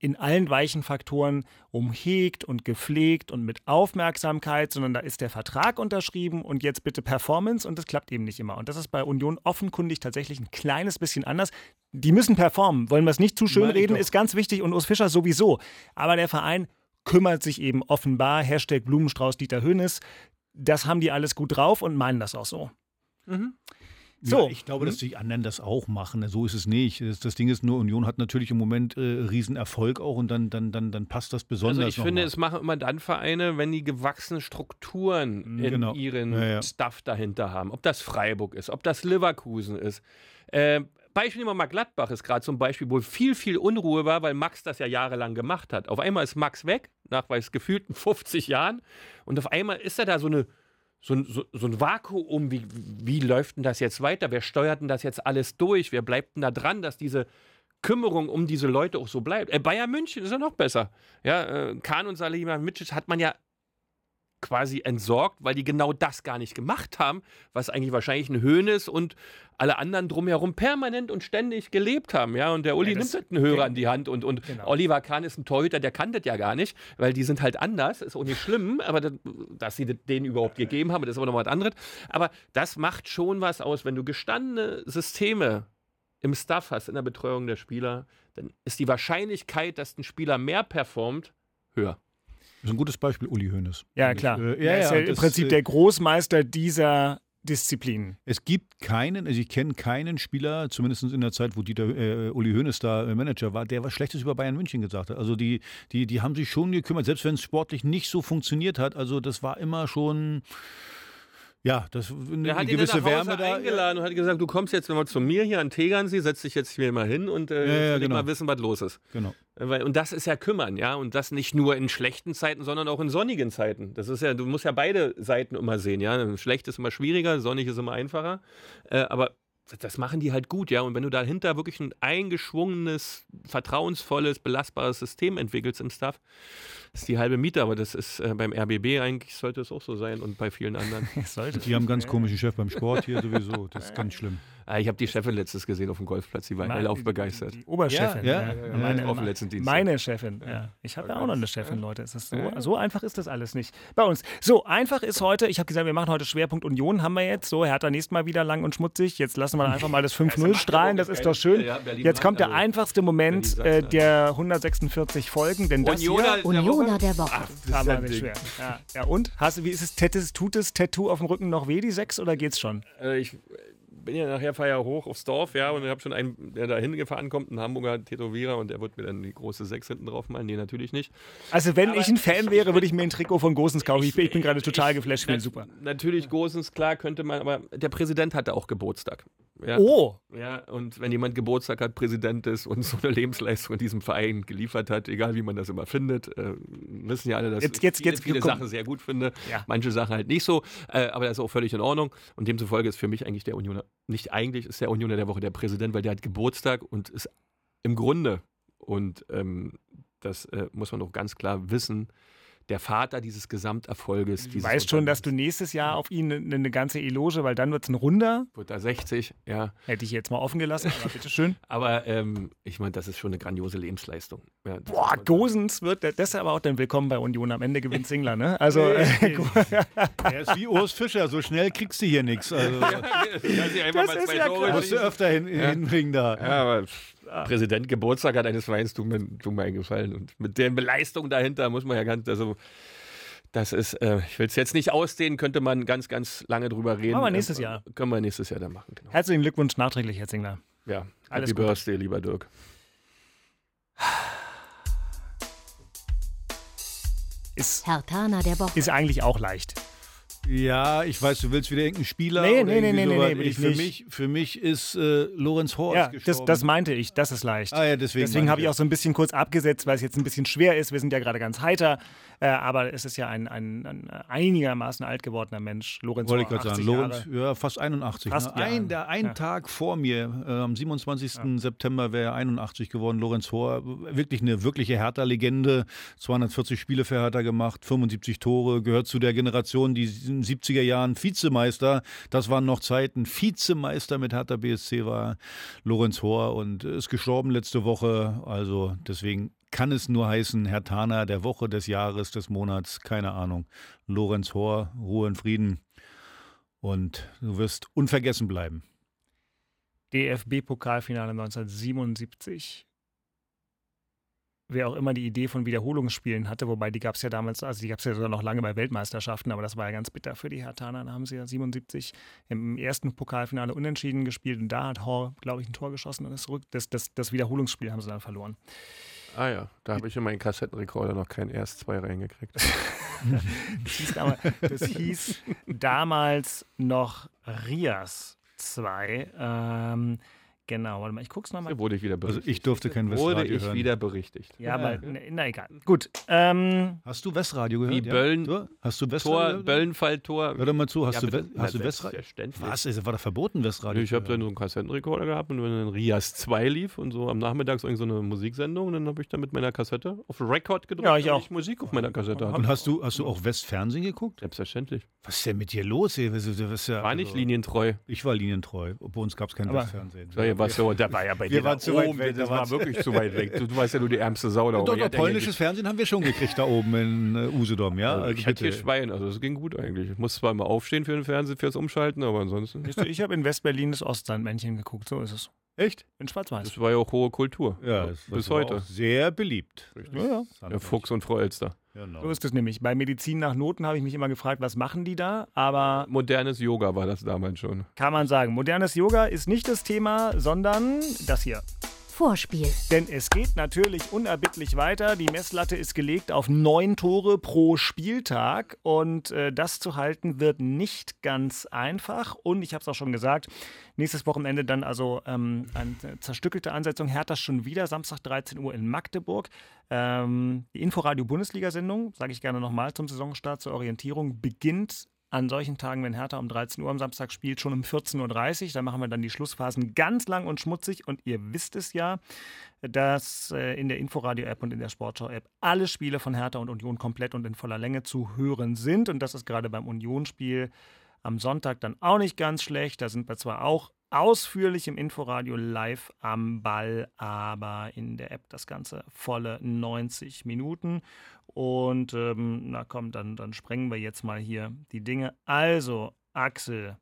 in allen weichen Faktoren umhegt und gepflegt und mit Aufmerksamkeit, sondern da ist der Vertrag unterschrieben und jetzt bitte Performance und das klappt eben nicht immer. Und das ist bei Union offenkundig tatsächlich ein kleines bisschen anders. Die müssen performen, wollen wir es nicht zu schön reden, ist ganz wichtig und Urs Fischer sowieso. Aber der Verein kümmert sich eben offenbar, Hashtag Blumenstrauß Dieter Hönes, das haben die alles gut drauf und meinen das auch so. Mhm. So. Ja, ich glaube, dass hm? die anderen das auch machen. So ist es nicht. Das, Ding ist nur, Union hat natürlich im Moment äh, Riesenerfolg auch und dann, dann, dann, dann passt das besonders. Also ich finde, mal. es machen immer dann Vereine, wenn die gewachsene Strukturen hm, in genau. ihren ja, ja. Stuff dahinter haben. Ob das Freiburg ist, ob das Leverkusen ist. Äh, Beispiel nehmen wir mal Gladbach ist gerade zum Beispiel, wo viel, viel Unruhe war, weil Max das ja jahrelang gemacht hat. Auf einmal ist Max weg, nach weiß gefühlten [LAUGHS] 50 Jahren. Und auf einmal ist er da so eine so, so, so ein Vakuum, wie, wie läuft denn das jetzt weiter? Wer steuert denn das jetzt alles durch? Wer bleibt denn da dran, dass diese Kümmerung um diese Leute auch so bleibt? Äh, Bayern München ist ja noch besser. Ja, äh, Kahn und Salihamidzic hat man ja quasi entsorgt, weil die genau das gar nicht gemacht haben, was eigentlich wahrscheinlich ein Höhnes und alle anderen drumherum permanent und ständig gelebt haben. Ja, und der Uli ja, nimmt halt einen Hörer an die Hand und, und genau. Oliver Kahn ist ein Torhüter, der kann das ja gar nicht, weil die sind halt anders, ist auch nicht schlimm, aber das, dass sie den überhaupt gegeben haben, das ist aber noch was anderes. Aber das macht schon was aus, wenn du gestandene Systeme im Staff hast, in der Betreuung der Spieler, dann ist die Wahrscheinlichkeit, dass ein Spieler mehr performt, höher. Das ist ein gutes Beispiel, Uli Hoeneß. Ja, klar. Äh, ja, er ist ja, ja im Prinzip äh, der Großmeister dieser Disziplin. Es gibt keinen, also ich kenne keinen Spieler, zumindest in der Zeit, wo Dieter, äh, Uli Hoeneß da äh, Manager war, der was Schlechtes über Bayern München gesagt hat. Also die, die, die haben sich schon gekümmert, selbst wenn es sportlich nicht so funktioniert hat. Also das war immer schon ja, das eine, eine gewisse Wärme da. eingeladen und hat gesagt, du kommst jetzt mal zu mir hier an Tegernsee, setz dich jetzt hier mal hin und äh, ja, ja, genau. mal wissen, was los ist. Genau. Und das ist ja kümmern, ja, und das nicht nur in schlechten Zeiten, sondern auch in sonnigen Zeiten. Das ist ja, du musst ja beide Seiten immer sehen, ja. Schlecht ist immer schwieriger, sonnig ist immer einfacher. Äh, aber das machen die halt gut, ja. Und wenn du dahinter wirklich ein eingeschwungenes, vertrauensvolles, belastbares System entwickelst im Staff, ist die halbe Miete, aber das ist äh, beim RBB eigentlich sollte es auch so sein und bei vielen anderen. [LAUGHS] sollte. Die haben ganz komischen Chef beim Sport hier [LAUGHS] sowieso. Das ist ganz schlimm. Ah, ich habe die Chefin letztes gesehen auf dem Golfplatz, die war hellauf begeistert. Die, die Oberchefin. Ja, ja, ja, ja meine, auf dem letzten Dienstag. meine Chefin. Ja. Ich habe ja auch noch eine Chefin, Leute. Es ist so, so einfach ist das alles nicht bei uns. So einfach ist heute, ich habe gesagt, wir machen heute Schwerpunkt Union, haben wir jetzt. So, Hertha nächstes Mal wieder lang und schmutzig. Jetzt lassen wir einfach mal das [LAUGHS] 5-0 strahlen, das ist doch schön. Jetzt kommt der einfachste Moment äh, der 146 Folgen, denn das hier, Unioner der Woche. Ach, das ist ja nicht schwer. Ja, ja und? Hast, wie ist es? Tettes, tut das Tattoo auf dem Rücken noch weh, die 6, oder geht's schon? Äh, ich bin ja nachher fahre hoch aufs Dorf, ja, und ich habe schon einen, der da hingefahren kommt, ein Hamburger Tätowierer, und der wird mir dann die große 6 hinten drauf malen. Nee, natürlich nicht. Also, wenn aber ich ein Fan wäre, würde ich mir ein Trikot von Gosens kaufen. Ich, ich bin gerade total geflasht, ich finde super. Natürlich Gosens, klar, könnte man, aber der Präsident hatte auch Geburtstag. Ja. Oh! Ja, und wenn jemand Geburtstag hat, Präsident ist und so eine Lebensleistung in diesem Verein geliefert hat, egal wie man das immer findet, äh, wissen ja alle, dass jetzt, jetzt, ich viele, jetzt, viele Sachen sehr gut finde, ja. manche Sachen halt nicht so, äh, aber das ist auch völlig in Ordnung. Und demzufolge ist für mich eigentlich der Unioner, nicht eigentlich, ist der Unioner der Woche der Präsident, weil der hat Geburtstag und ist im Grunde, und ähm, das äh, muss man doch ganz klar wissen, der Vater dieses Gesamterfolges. Du weißt schon, dass du nächstes Jahr auf ihn eine, eine ganze Eloge, weil dann wird es ein Runder. Wird da 60, ja. Hätte ich jetzt mal offen gelassen, aber bitteschön. aber ähm, ich meine, das ist schon eine grandiose Lebensleistung. Ja, Boah, Gosens wird, das ist aber auch dann willkommen bei Union. Am Ende gewinnt Singler, ne? Also, äh, er ist wie Urs Fischer, so schnell kriegst du hier nichts. Also, ja, das ist ja Musst du öfter hin, ja. hinbringen da. Ja, aber Präsident Geburtstag hat eines Weins, tut mir, tut mir einen Gefallen. Und mit der Leistung dahinter muss man ja ganz, also Das ist, äh, ich will es jetzt nicht ausdehnen, könnte man ganz, ganz lange drüber reden. Machen wir nächstes Jahr. Äh, können wir nächstes Jahr dann machen. Genau. Herzlichen Glückwunsch nachträglich, Herr Zingler. Ja, Alles Happy Gute. Birthday, lieber Dirk. Ist, Hertaner der Woche. ist eigentlich auch leicht. Ja, ich weiß, du willst wieder irgendeinen Spieler. Nee, nee, nee, nee, nee, nee, für. Mich, für mich ist äh, Lorenz Horst Ja, das, das meinte ich, das ist leicht. Ah ja, deswegen Deswegen habe ich ja. auch so ein bisschen kurz abgesetzt, weil es jetzt ein bisschen schwer ist. Wir sind ja gerade ganz heiter, äh, aber es ist ja ein, ein, ein einigermaßen alt gewordener Mensch. Lorenz Wollte ich gerade 80 sagen, Lorenz, ja, fast 81. Fast, ne? ja. ein, der, ein Ja. Tag vor mir, äh, am 27. September wäre er 81 geworden. Lorenz Hohr, wirklich eine wirkliche Hertha-Legende. 240 Spiele für Hertha gemacht, 75 Tore, gehört zu der Generation, die in den 70er Jahren Vizemeister, das waren noch Zeiten, Vizemeister mit Hertha BSC war Lorenz Hohr und ist gestorben letzte Woche. Also deswegen kann es nur heißen, Herr Tana der Woche, des Jahres, des Monats, keine Ahnung. Lorenz Hohr, Ruhe und Frieden. Und du wirst unvergessen bleiben. DFB-Pokalfinale 1977. Wer auch immer die Idee von Wiederholungsspielen hatte, wobei die gab es ja damals, also die gab es ja sogar noch lange bei Weltmeisterschaften, aber das war ja ganz bitter für die Hertaner. Da haben sie ja 77 im ersten Pokalfinale unentschieden gespielt und da hat Hor, glaube ich, ein Tor geschossen und das, Rück- das, das, das Wiederholungsspiel haben sie dann verloren. Ah ja, da habe ich in meinen Kassettenrekorder noch kein RS2 reingekriegt. [LAUGHS] Das hieß, damals, das hieß damals noch Rias 2. Ähm, genau, warte mal, ich guck's nochmal. Wurde ich wieder Also berichtigt. ich durfte kein Wurde Westradio ich hören. wieder berichtigt. Ja, aber na, na egal. Gut. Ähm, Hast du Westradio gehört? Wie ja? Böllen, Du? Hast du Tor, Westradio? Böllenfalltor. Hör doch mal zu, hast Ja, du, bitte. We- hast du Westradio? Was? Ist, war da verboten, Westradio? Ich habe dann so einen Kassettenrekorder gehabt und wenn dann Rias 2 lief und so am Nachmittag so irgend so eine Musiksendung und dann habe ich dann mit meiner Kassette auf Record gedrückt, Ja, ich auch. Musik auf meiner Kassette hatte. Und hast du, hast du auch Westfernsehen geguckt? Selbstverständlich. Was ist denn mit dir los? Ey? Was, was, was, ja, War nicht also- linientreu. Ich war linientreu. Bei uns gab es kein Aber- Westfernsehen. Ja, ihr warst so, da war ja bei Wir dir waren da zu weit oben, weg, Das da war wirklich zu weit weg. Du, du weißt ja nur die ärmste Sau da Doch, oben. Doch, ja polnisches Fernsehen haben wir schon gekriegt da oben in äh, Usedom, ja? Also Also ich hatte hier. Schwein, also es ging gut eigentlich. Ich muss zwar immer aufstehen für den Fernseher, fürs Umschalten, aber ansonsten. Du, ich habe in Westberlin das Ostsandmännchen geguckt, so ist es. Echt? In Schwarz-Weiß. Das war ja auch hohe Kultur. Ja, das, bis war heute. Auch sehr beliebt. Ja, ja. Der Fuchs und Frau Elster. Genau. So ist es nämlich. Bei Medizin nach Noten habe ich mich immer gefragt, was machen die da? Aber Modernes Yoga war das damals schon. kann man sagen, modernes Yoga ist nicht das Thema, sondern das hier. Vorspiel. Denn es geht natürlich unerbittlich weiter. Die Messlatte ist gelegt auf neun Tore pro Spieltag. Und äh, das zu halten wird nicht ganz einfach. Und ich habe es auch schon gesagt, nächstes Wochenende dann also ähm, eine zerstückelte Ansetzung. Hertha schon wieder, Samstag 13 Uhr in Magdeburg. Ähm, die Inforadio-Bundesliga-Sendung, sage ich gerne nochmal zum Saisonstart zur Orientierung, beginnt an solchen Tagen, wenn Hertha um 13 Uhr am Samstag spielt, schon um 14.30 Uhr. Da machen wir dann die Schlussphasen ganz lang und schmutzig. Und ihr wisst es ja, dass äh, in der Inforadio-App und in der Sportschau-App alle Spiele von Hertha und Union komplett und in voller Länge zu hören sind. Und das ist gerade beim Union-Spiel am Sonntag dann auch nicht ganz schlecht. Da sind wir zwar auch ausführlich im Inforadio live am Ball, aber in der App das Ganze volle 90 Minuten. Und ähm, na komm, dann, dann sprengen wir jetzt mal hier die Dinge. Also, Axel.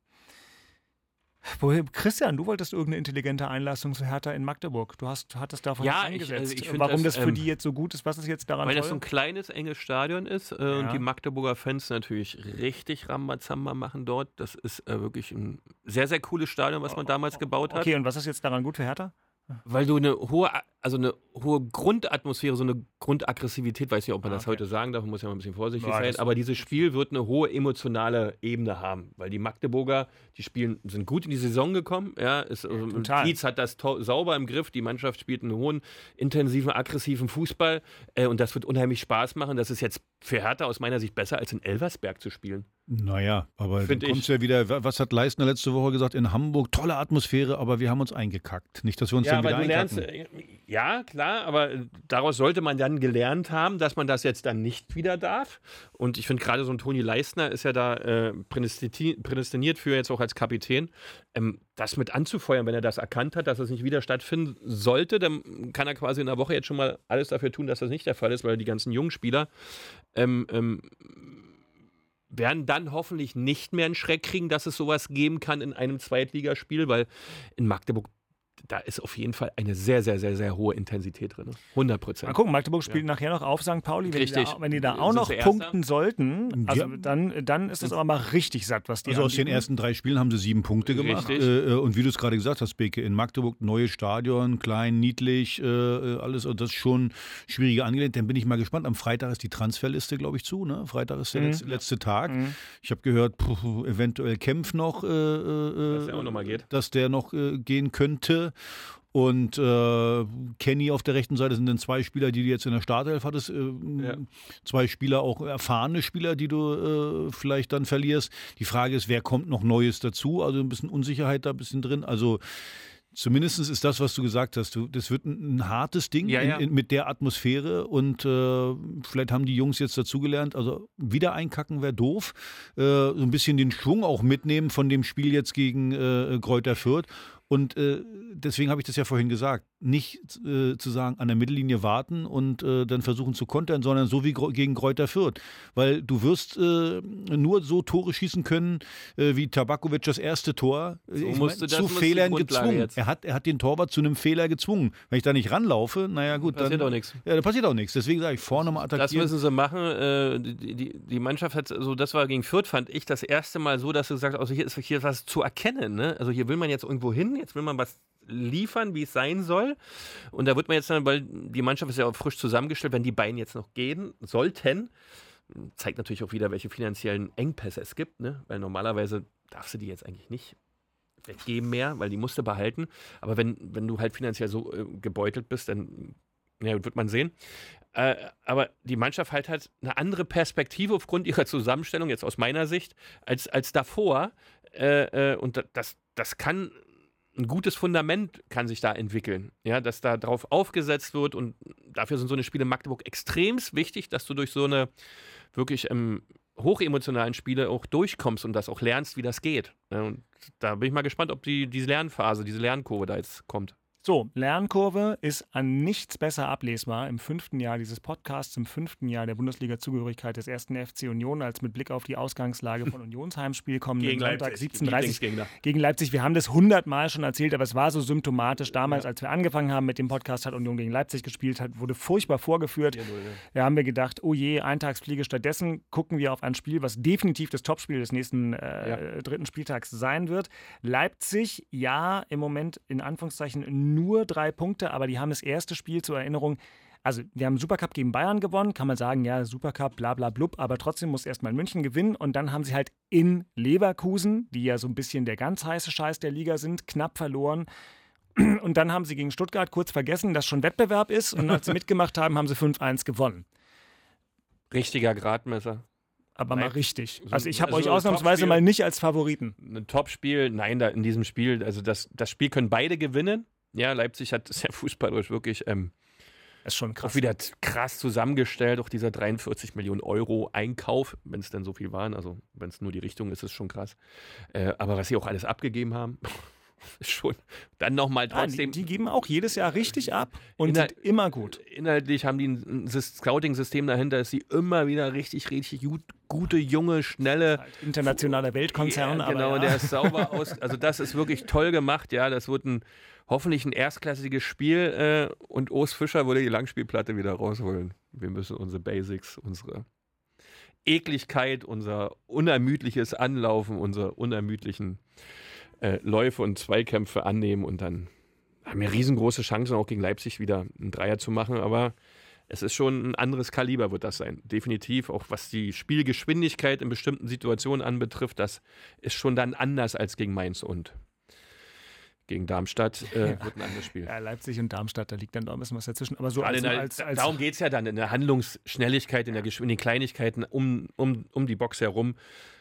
Christian, du wolltest irgendeine intelligente Einlassung zu Hertha in Magdeburg. Du hast, hattest davon Ja, was ich- angesetzt. also ich find Warum das, das, für ähm, die jetzt so gut ist, was ist jetzt daran Weil toll? das so ein kleines, enges Stadion ist äh, Ja. und die Magdeburger Fans natürlich richtig Rambazamba machen dort. Das ist äh, wirklich ein sehr, sehr cooles Stadion, was man damals gebaut hat. okay, und was ist jetzt daran gut für Hertha? Weil du eine hohe, also eine hohe Grundatmosphäre, so eine Grundaggressivität, weiß nicht, ob man das heute sagen darf, man muss ja mal ein bisschen vorsichtig Ja, sein, aber dieses Spiel wird eine hohe emotionale Ebene haben, weil die Magdeburger, die spielen, sind gut in die Saison gekommen, ja, ist, also, total. Dietz hat das sauber im Griff, die Mannschaft spielt einen hohen, intensiven, aggressiven Fußball äh, und das wird unheimlich Spaß machen, das ist jetzt für Hertha aus meiner Sicht besser, als in Elversberg zu spielen. Naja, aber du Find ich. kommst ja wieder, wa- was hat Leistner letzte Woche gesagt? In Hamburg, tolle Atmosphäre, aber wir haben uns eingekackt. Nicht, dass wir uns Ja, dann wieder du lernst, äh, ja, klar, aber daraus sollte man dann gelernt haben, dass man das jetzt dann nicht wieder darf. Und ich finde gerade so ein Toni Leistner ist ja da äh, prädestini- prädestiniert für jetzt auch als Kapitän, ähm, das mit anzufeuern, wenn er das erkannt hat, dass das nicht wieder stattfinden sollte, dann kann er quasi in der Woche jetzt schon mal alles dafür tun, dass das nicht der Fall ist, weil die ganzen jungen Spieler ähm, ähm, werden dann hoffentlich nicht mehr einen Schreck kriegen, dass es sowas geben kann in einem Zweitligaspiel, weil in Magdeburg da ist auf jeden Fall eine sehr, sehr, sehr, sehr hohe Intensität drin. 100 Prozent. Mal gucken, Magdeburg spielt ja. nachher noch auf St. Pauli. Wenn richtig. Die da, wenn die da auch noch punkten sollten, also ja. dann, dann ist das aber mal richtig satt, was die Also anbieten. aus den ersten drei Spielen haben sie sieben Punkte gemacht. Äh, und wie du es gerade gesagt hast, Beke, in Magdeburg neues Stadion, klein, niedlich, äh, alles. Und das ist schon schwierige Angelegenheit. Dann bin ich mal gespannt. Am Freitag ist die Transferliste, glaube ich, zu. Ne? Freitag ist der mhm. letzte, letzte, Tag. Mhm. Ich habe gehört, puh, eventuell Kempf noch, äh, äh dass der auch noch mal geht. Dass der noch äh, gehen könnte. Und äh, Kenny auf der rechten Seite sind dann zwei Spieler, die du jetzt in der Startelf hattest. Äh, ja. Zwei Spieler, auch erfahrene Spieler, die du äh, vielleicht dann verlierst. Die Frage ist, wer kommt noch Neues dazu? Also ein bisschen Unsicherheit da ein bisschen drin. Also Zumindest ist das, was du gesagt hast. Du, das wird ein, ein hartes Ding ja, ja. In, in, mit der Atmosphäre und äh, vielleicht haben die Jungs jetzt dazugelernt. Also wieder einkacken wäre doof. Äh, so ein bisschen den Schwung auch mitnehmen von dem Spiel jetzt gegen äh, Kräuter Fürth und äh, deswegen habe ich das ja vorhin gesagt, nicht äh, zu sagen, an der Mittellinie warten und äh, dann versuchen zu kontern, sondern so wie gegen Kräuter Fürth. Weil du wirst äh, nur so Tore schießen können, äh, wie Tabakovic das erste Tor so ich mein, zu Fehlern gezwungen. Er hat, er hat den Torwart zu einem Fehler gezwungen. Wenn ich da nicht ranlaufe, naja gut, passiert dann, auch nichts. Ja, da passiert auch nichts. Deswegen sage ich, vorne mal attackieren. Das müssen sie machen. Äh, die, die, die, Mannschaft hat, also das war gegen Fürth, fand ich das erste Mal so, dass du gesagt hast, also hier ist hier was zu erkennen. Ne? Also hier will man jetzt irgendwo hin jetzt will man was liefern, wie es sein soll. Und da wird man jetzt dann, weil die Mannschaft ist ja auch frisch zusammengestellt, wenn die beiden jetzt noch gehen sollten, zeigt natürlich auch wieder, welche finanziellen Engpässe es gibt, ne? weil normalerweise darfst du die jetzt eigentlich nicht weggeben mehr, weil die musst du behalten. Aber wenn, wenn du halt finanziell so äh, gebeutelt bist, dann ja, wird man sehen. Äh, aber die Mannschaft halt hat eine andere Perspektive aufgrund ihrer Zusammenstellung, jetzt aus meiner Sicht, als, als davor. Äh, äh und das, das kann ein gutes Fundament kann sich da entwickeln, ja, dass da drauf aufgesetzt wird und dafür sind so eine Spiele in Magdeburg extrem wichtig, dass du durch so eine wirklich ähm, hochemotionalen Spiele auch durchkommst und das auch lernst, wie das geht. Und da bin ich mal gespannt, ob die, diese Lernphase, diese Lernkurve da jetzt kommt. So, Lernkurve ist an nichts besser ablesbar im fünften Jahr dieses Podcasts, im fünften Jahr der Bundesliga-Zugehörigkeit des ersten FC Union, als mit Blick auf die Ausgangslage von [LAUGHS] Unionsheimspiel kommenden gegen Sonntag 17.30 gegen Leipzig. Wir haben das hundertmal schon erzählt, aber es war so symptomatisch. Damals, ja. als wir angefangen haben mit dem Podcast, hat Union gegen Leipzig gespielt, hat, wurde furchtbar vorgeführt. Ja, da haben wir gedacht, oh je, Eintagsfliege. Stattdessen gucken wir auf ein Spiel, was definitiv das Topspiel des nächsten äh, dritten Spieltags sein wird. Leipzig, ja, im Moment in Anführungszeichen nur drei Punkte, aber die haben das erste Spiel zur Erinnerung. Also, wir haben Supercup gegen Bayern gewonnen, kann man sagen, ja, Supercup, bla bla blub, aber trotzdem muss erstmal München gewinnen und dann haben sie halt in Leverkusen, die ja so ein bisschen der ganz heiße Scheiß der Liga sind, knapp verloren. [CLEARS THROAT] Und dann haben sie gegen Stuttgart kurz vergessen, dass schon Wettbewerb ist und als sie [LAUGHS] mitgemacht haben, haben sie 5-1 gewonnen. Richtiger Gradmesser aber mal richtig. Also ich habe also euch ausnahmsweise mal nicht als Favoriten. Ein Topspiel, nein, da in diesem Spiel, also das, das Spiel können beide gewinnen. Ja, Leipzig hat [LAUGHS] sehr fußballerisch wirklich ähm, ist schon krass. Auch wieder krass zusammengestellt, auch dieser 43 Millionen Euro Einkauf, wenn es denn so viel waren, also wenn es nur die Richtung ist, ist es schon krass. Äh, aber was sie auch alles abgegeben haben, [LAUGHS] ist schon. Dann nochmal trotzdem. Ja, die, die, geben auch jedes Jahr richtig ab und sind immer gut. Inhaltlich haben die ein Scouting-System dahinter, dass sie immer wieder richtig, richtig gut, gute, junge, schnelle. Halt internationaler Weltkonzern, ja, Genau, ja. der ist sauber [LAUGHS] aus. Also, das ist wirklich toll gemacht, ja. Das wird ein hoffentlich ein erstklassiges Spiel äh, und Urs Fischer würde die Langspielplatte wieder rausholen. Wir müssen unsere Basics, unsere Ekligkeit, unser unermüdliches Anlaufen, unsere unermüdlichen äh, Läufe und Zweikämpfe annehmen und dann haben wir riesengroße Chancen, auch gegen Leipzig wieder einen Dreier zu machen, aber es ist schon ein anderes Kaliber, wird das sein. Definitiv, auch was die Spielgeschwindigkeit in bestimmten Situationen anbetrifft, das ist schon dann anders als gegen Mainz und gegen Darmstadt [LAUGHS] äh, wird ein anderes Spiel. Ja, Leipzig und Darmstadt, da liegt dann auch ein bisschen was dazwischen. Aber so als, der, als, als Darum geht es ja dann in der Handlungsschnelligkeit, in, der in den Kleinigkeiten um, um, um die Box herum,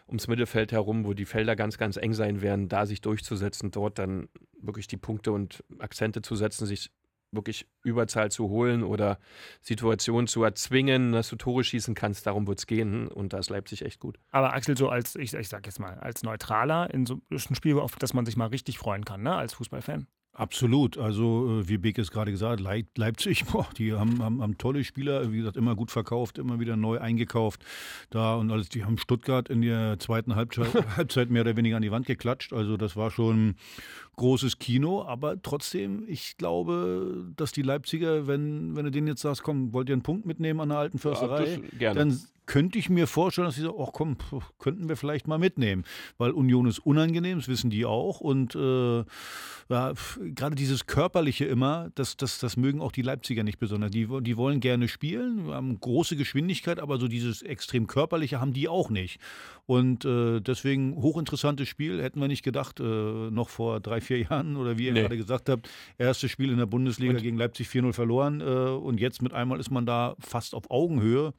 ums Mittelfeld herum, wo die Felder ganz, ganz eng sein werden, da sich durchzusetzen, dort dann wirklich die Punkte und Akzente zu setzen, sich wirklich Überzahl zu holen oder Situationen zu erzwingen, dass du Tore schießen kannst. Darum wird es gehen und da ist Leipzig echt gut. Aber Axel, so als, ich, ich sag jetzt mal, als Neutraler in so einem Spiel, auf das man sich mal richtig freuen kann, ne, als Fußballfan. Absolut. Also, äh, wie Beck es gerade gesagt hat, Leipzig, [LAUGHS] boah, die haben, haben, haben, tolle Spieler, wie gesagt, immer gut verkauft, immer wieder neu eingekauft. Da und alles, die haben Stuttgart in der zweiten Halbzeit, [LAUGHS] Halbzeit mehr oder weniger an die Wand geklatscht. Also, das war schon großes Kino. Aber trotzdem, ich glaube, dass die Leipziger, wenn, wenn du denen jetzt sagst, komm, wollt ihr einen Punkt mitnehmen an der alten Försterei, ja, dann könnte ich mir vorstellen, dass sie sagen, ach komm, könnten wir vielleicht mal mitnehmen. Weil Union ist unangenehm, das wissen die auch. Und äh, ja, gerade dieses Körperliche immer, das, das, das mögen auch die Leipziger nicht besonders. Die, die wollen gerne spielen, haben große Geschwindigkeit, aber so dieses extrem Körperliche haben die auch nicht. Und äh, deswegen hochinteressantes Spiel, hätten wir nicht gedacht, äh, noch vor drei, vier Jahren oder wie ihr nee. gerade gesagt habt, erstes Spiel in der Bundesliga und gegen Leipzig 4-0 verloren. Äh, und jetzt mit einmal ist man da fast auf Augenhöhe.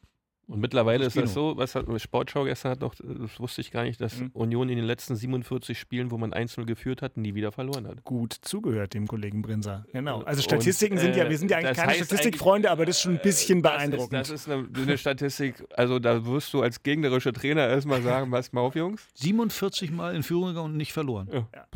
Und mittlerweile das ist das so, was hat Sportschau gestern hat noch, das wusste ich gar nicht, dass mhm. Union in den letzten 47 Spielen, wo man 1-0 geführt hat, nie wieder verloren hat. Gut zugehört dem Kollegen Brinser. Genau. Also Statistiken und, sind ja, wir sind ja eigentlich keine Statistikfreunde, aber das ist schon ein bisschen beeindruckend. Das ist, das ist eine, eine, Statistik, also da wirst du als gegnerischer Trainer erstmal sagen, [LAUGHS] was mal auf, Jungs. 47 Mal in Führung gegangen und nicht verloren. Ja. ja.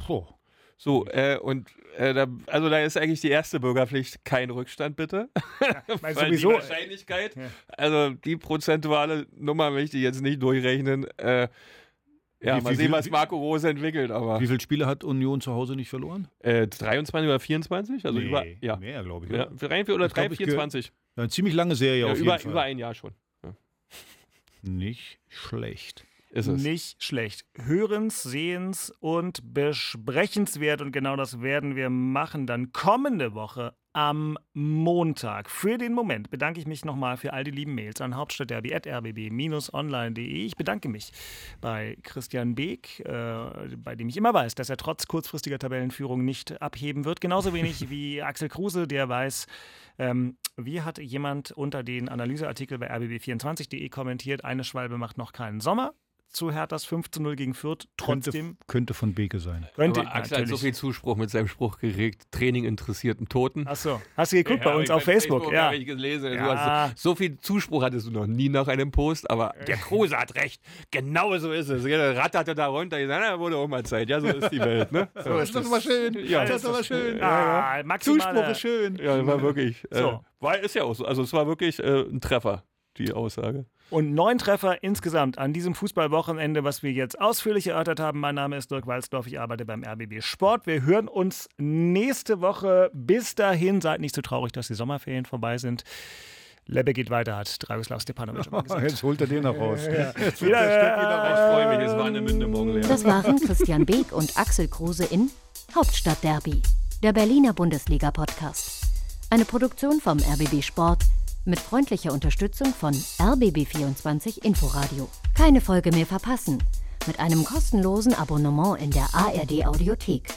So, äh, und äh, da, also da ist eigentlich die erste Bürgerpflicht kein Rückstand, bitte. Ja, [LAUGHS] Weil sowieso. die Wahrscheinlichkeit, ja. also die prozentuale Nummer möchte ich jetzt nicht durchrechnen. Äh, ja, wie, mal wie, sehen, was Marco Rose entwickelt. Aber wie viele Spiele hat Union zu Hause nicht verloren? Äh, 23 oder 24? Also nee, über, ja. mehr, glaube ich. Oder? Ja, rein oder 3, 24. Ja, eine ziemlich lange Serie ja, auf über, jeden Fall. Über ein Jahr schon. Nicht schlecht ist es. Nicht schlecht. Hörens, sehens und besprechenswert. Und genau das werden wir machen dann kommende Woche am Montag. Für den Moment bedanke ich mich nochmal für all die lieben Mails an hauptstadtderby.rbb-online.de. Ich bedanke mich bei Christian Beek, äh, bei dem ich immer weiß, dass er trotz kurzfristiger Tabellenführung nicht abheben wird. Genauso wenig [LAUGHS] wie Axel Kruse, der weiß, ähm, wie hat jemand unter den Analyseartikel bei rbb24.de kommentiert, eine Schwalbe macht noch keinen Sommer zu Herthas 5 zu 0 gegen Fürth. Trotzdem. Könnte, könnte von Beke sein. Könnte, Aber Axel natürlich. hat so viel Zuspruch mit seinem Spruch geregt: Training interessierten Toten. Achso, hast du geguckt ja, bei uns auf Facebook? Facebook ja, ich gelesen. Ja. So, so, viel Zuspruch hattest du noch nie nach einem Post, aber der Kruse hat recht. Genau so ist es. Der ratterte da runter. Ich sage, na, wurde auch mal Zeit. Ja, so ist die Welt. Ne? [LAUGHS] so ist das mal schön. Ja, das ist aber schön. Ja, ja. Zuspruch ist schön. Ja, war wirklich. Äh, so. war, ist ja auch so. Also, es war wirklich äh, ein Treffer, die Aussage. Und neun Treffer insgesamt an diesem Fußballwochenende, was wir jetzt ausführlich erörtert haben. Mein Name ist Dirk Walzdorf, ich arbeite beim RBB Sport. Wir hören uns nächste Woche. Bis dahin, seid nicht so traurig, dass die Sommerferien vorbei sind. Lebbe geht weiter, hat Dragoslav Stepanovic immer gesagt. Jetzt holt er den noch raus. Ja. Jetzt holt noch raus. Ich freue mich, es war eine Münde morgen leer. Das waren Christian Beek und Axel Kruse in Hauptstadtderby, der Berliner Bundesliga-Podcast. Eine Produktion vom RBB Sport mit freundlicher Unterstützung von RBB24 Inforadio. Keine Folge mehr verpassen. Mit einem kostenlosen Abonnement in der ARD Audiothek.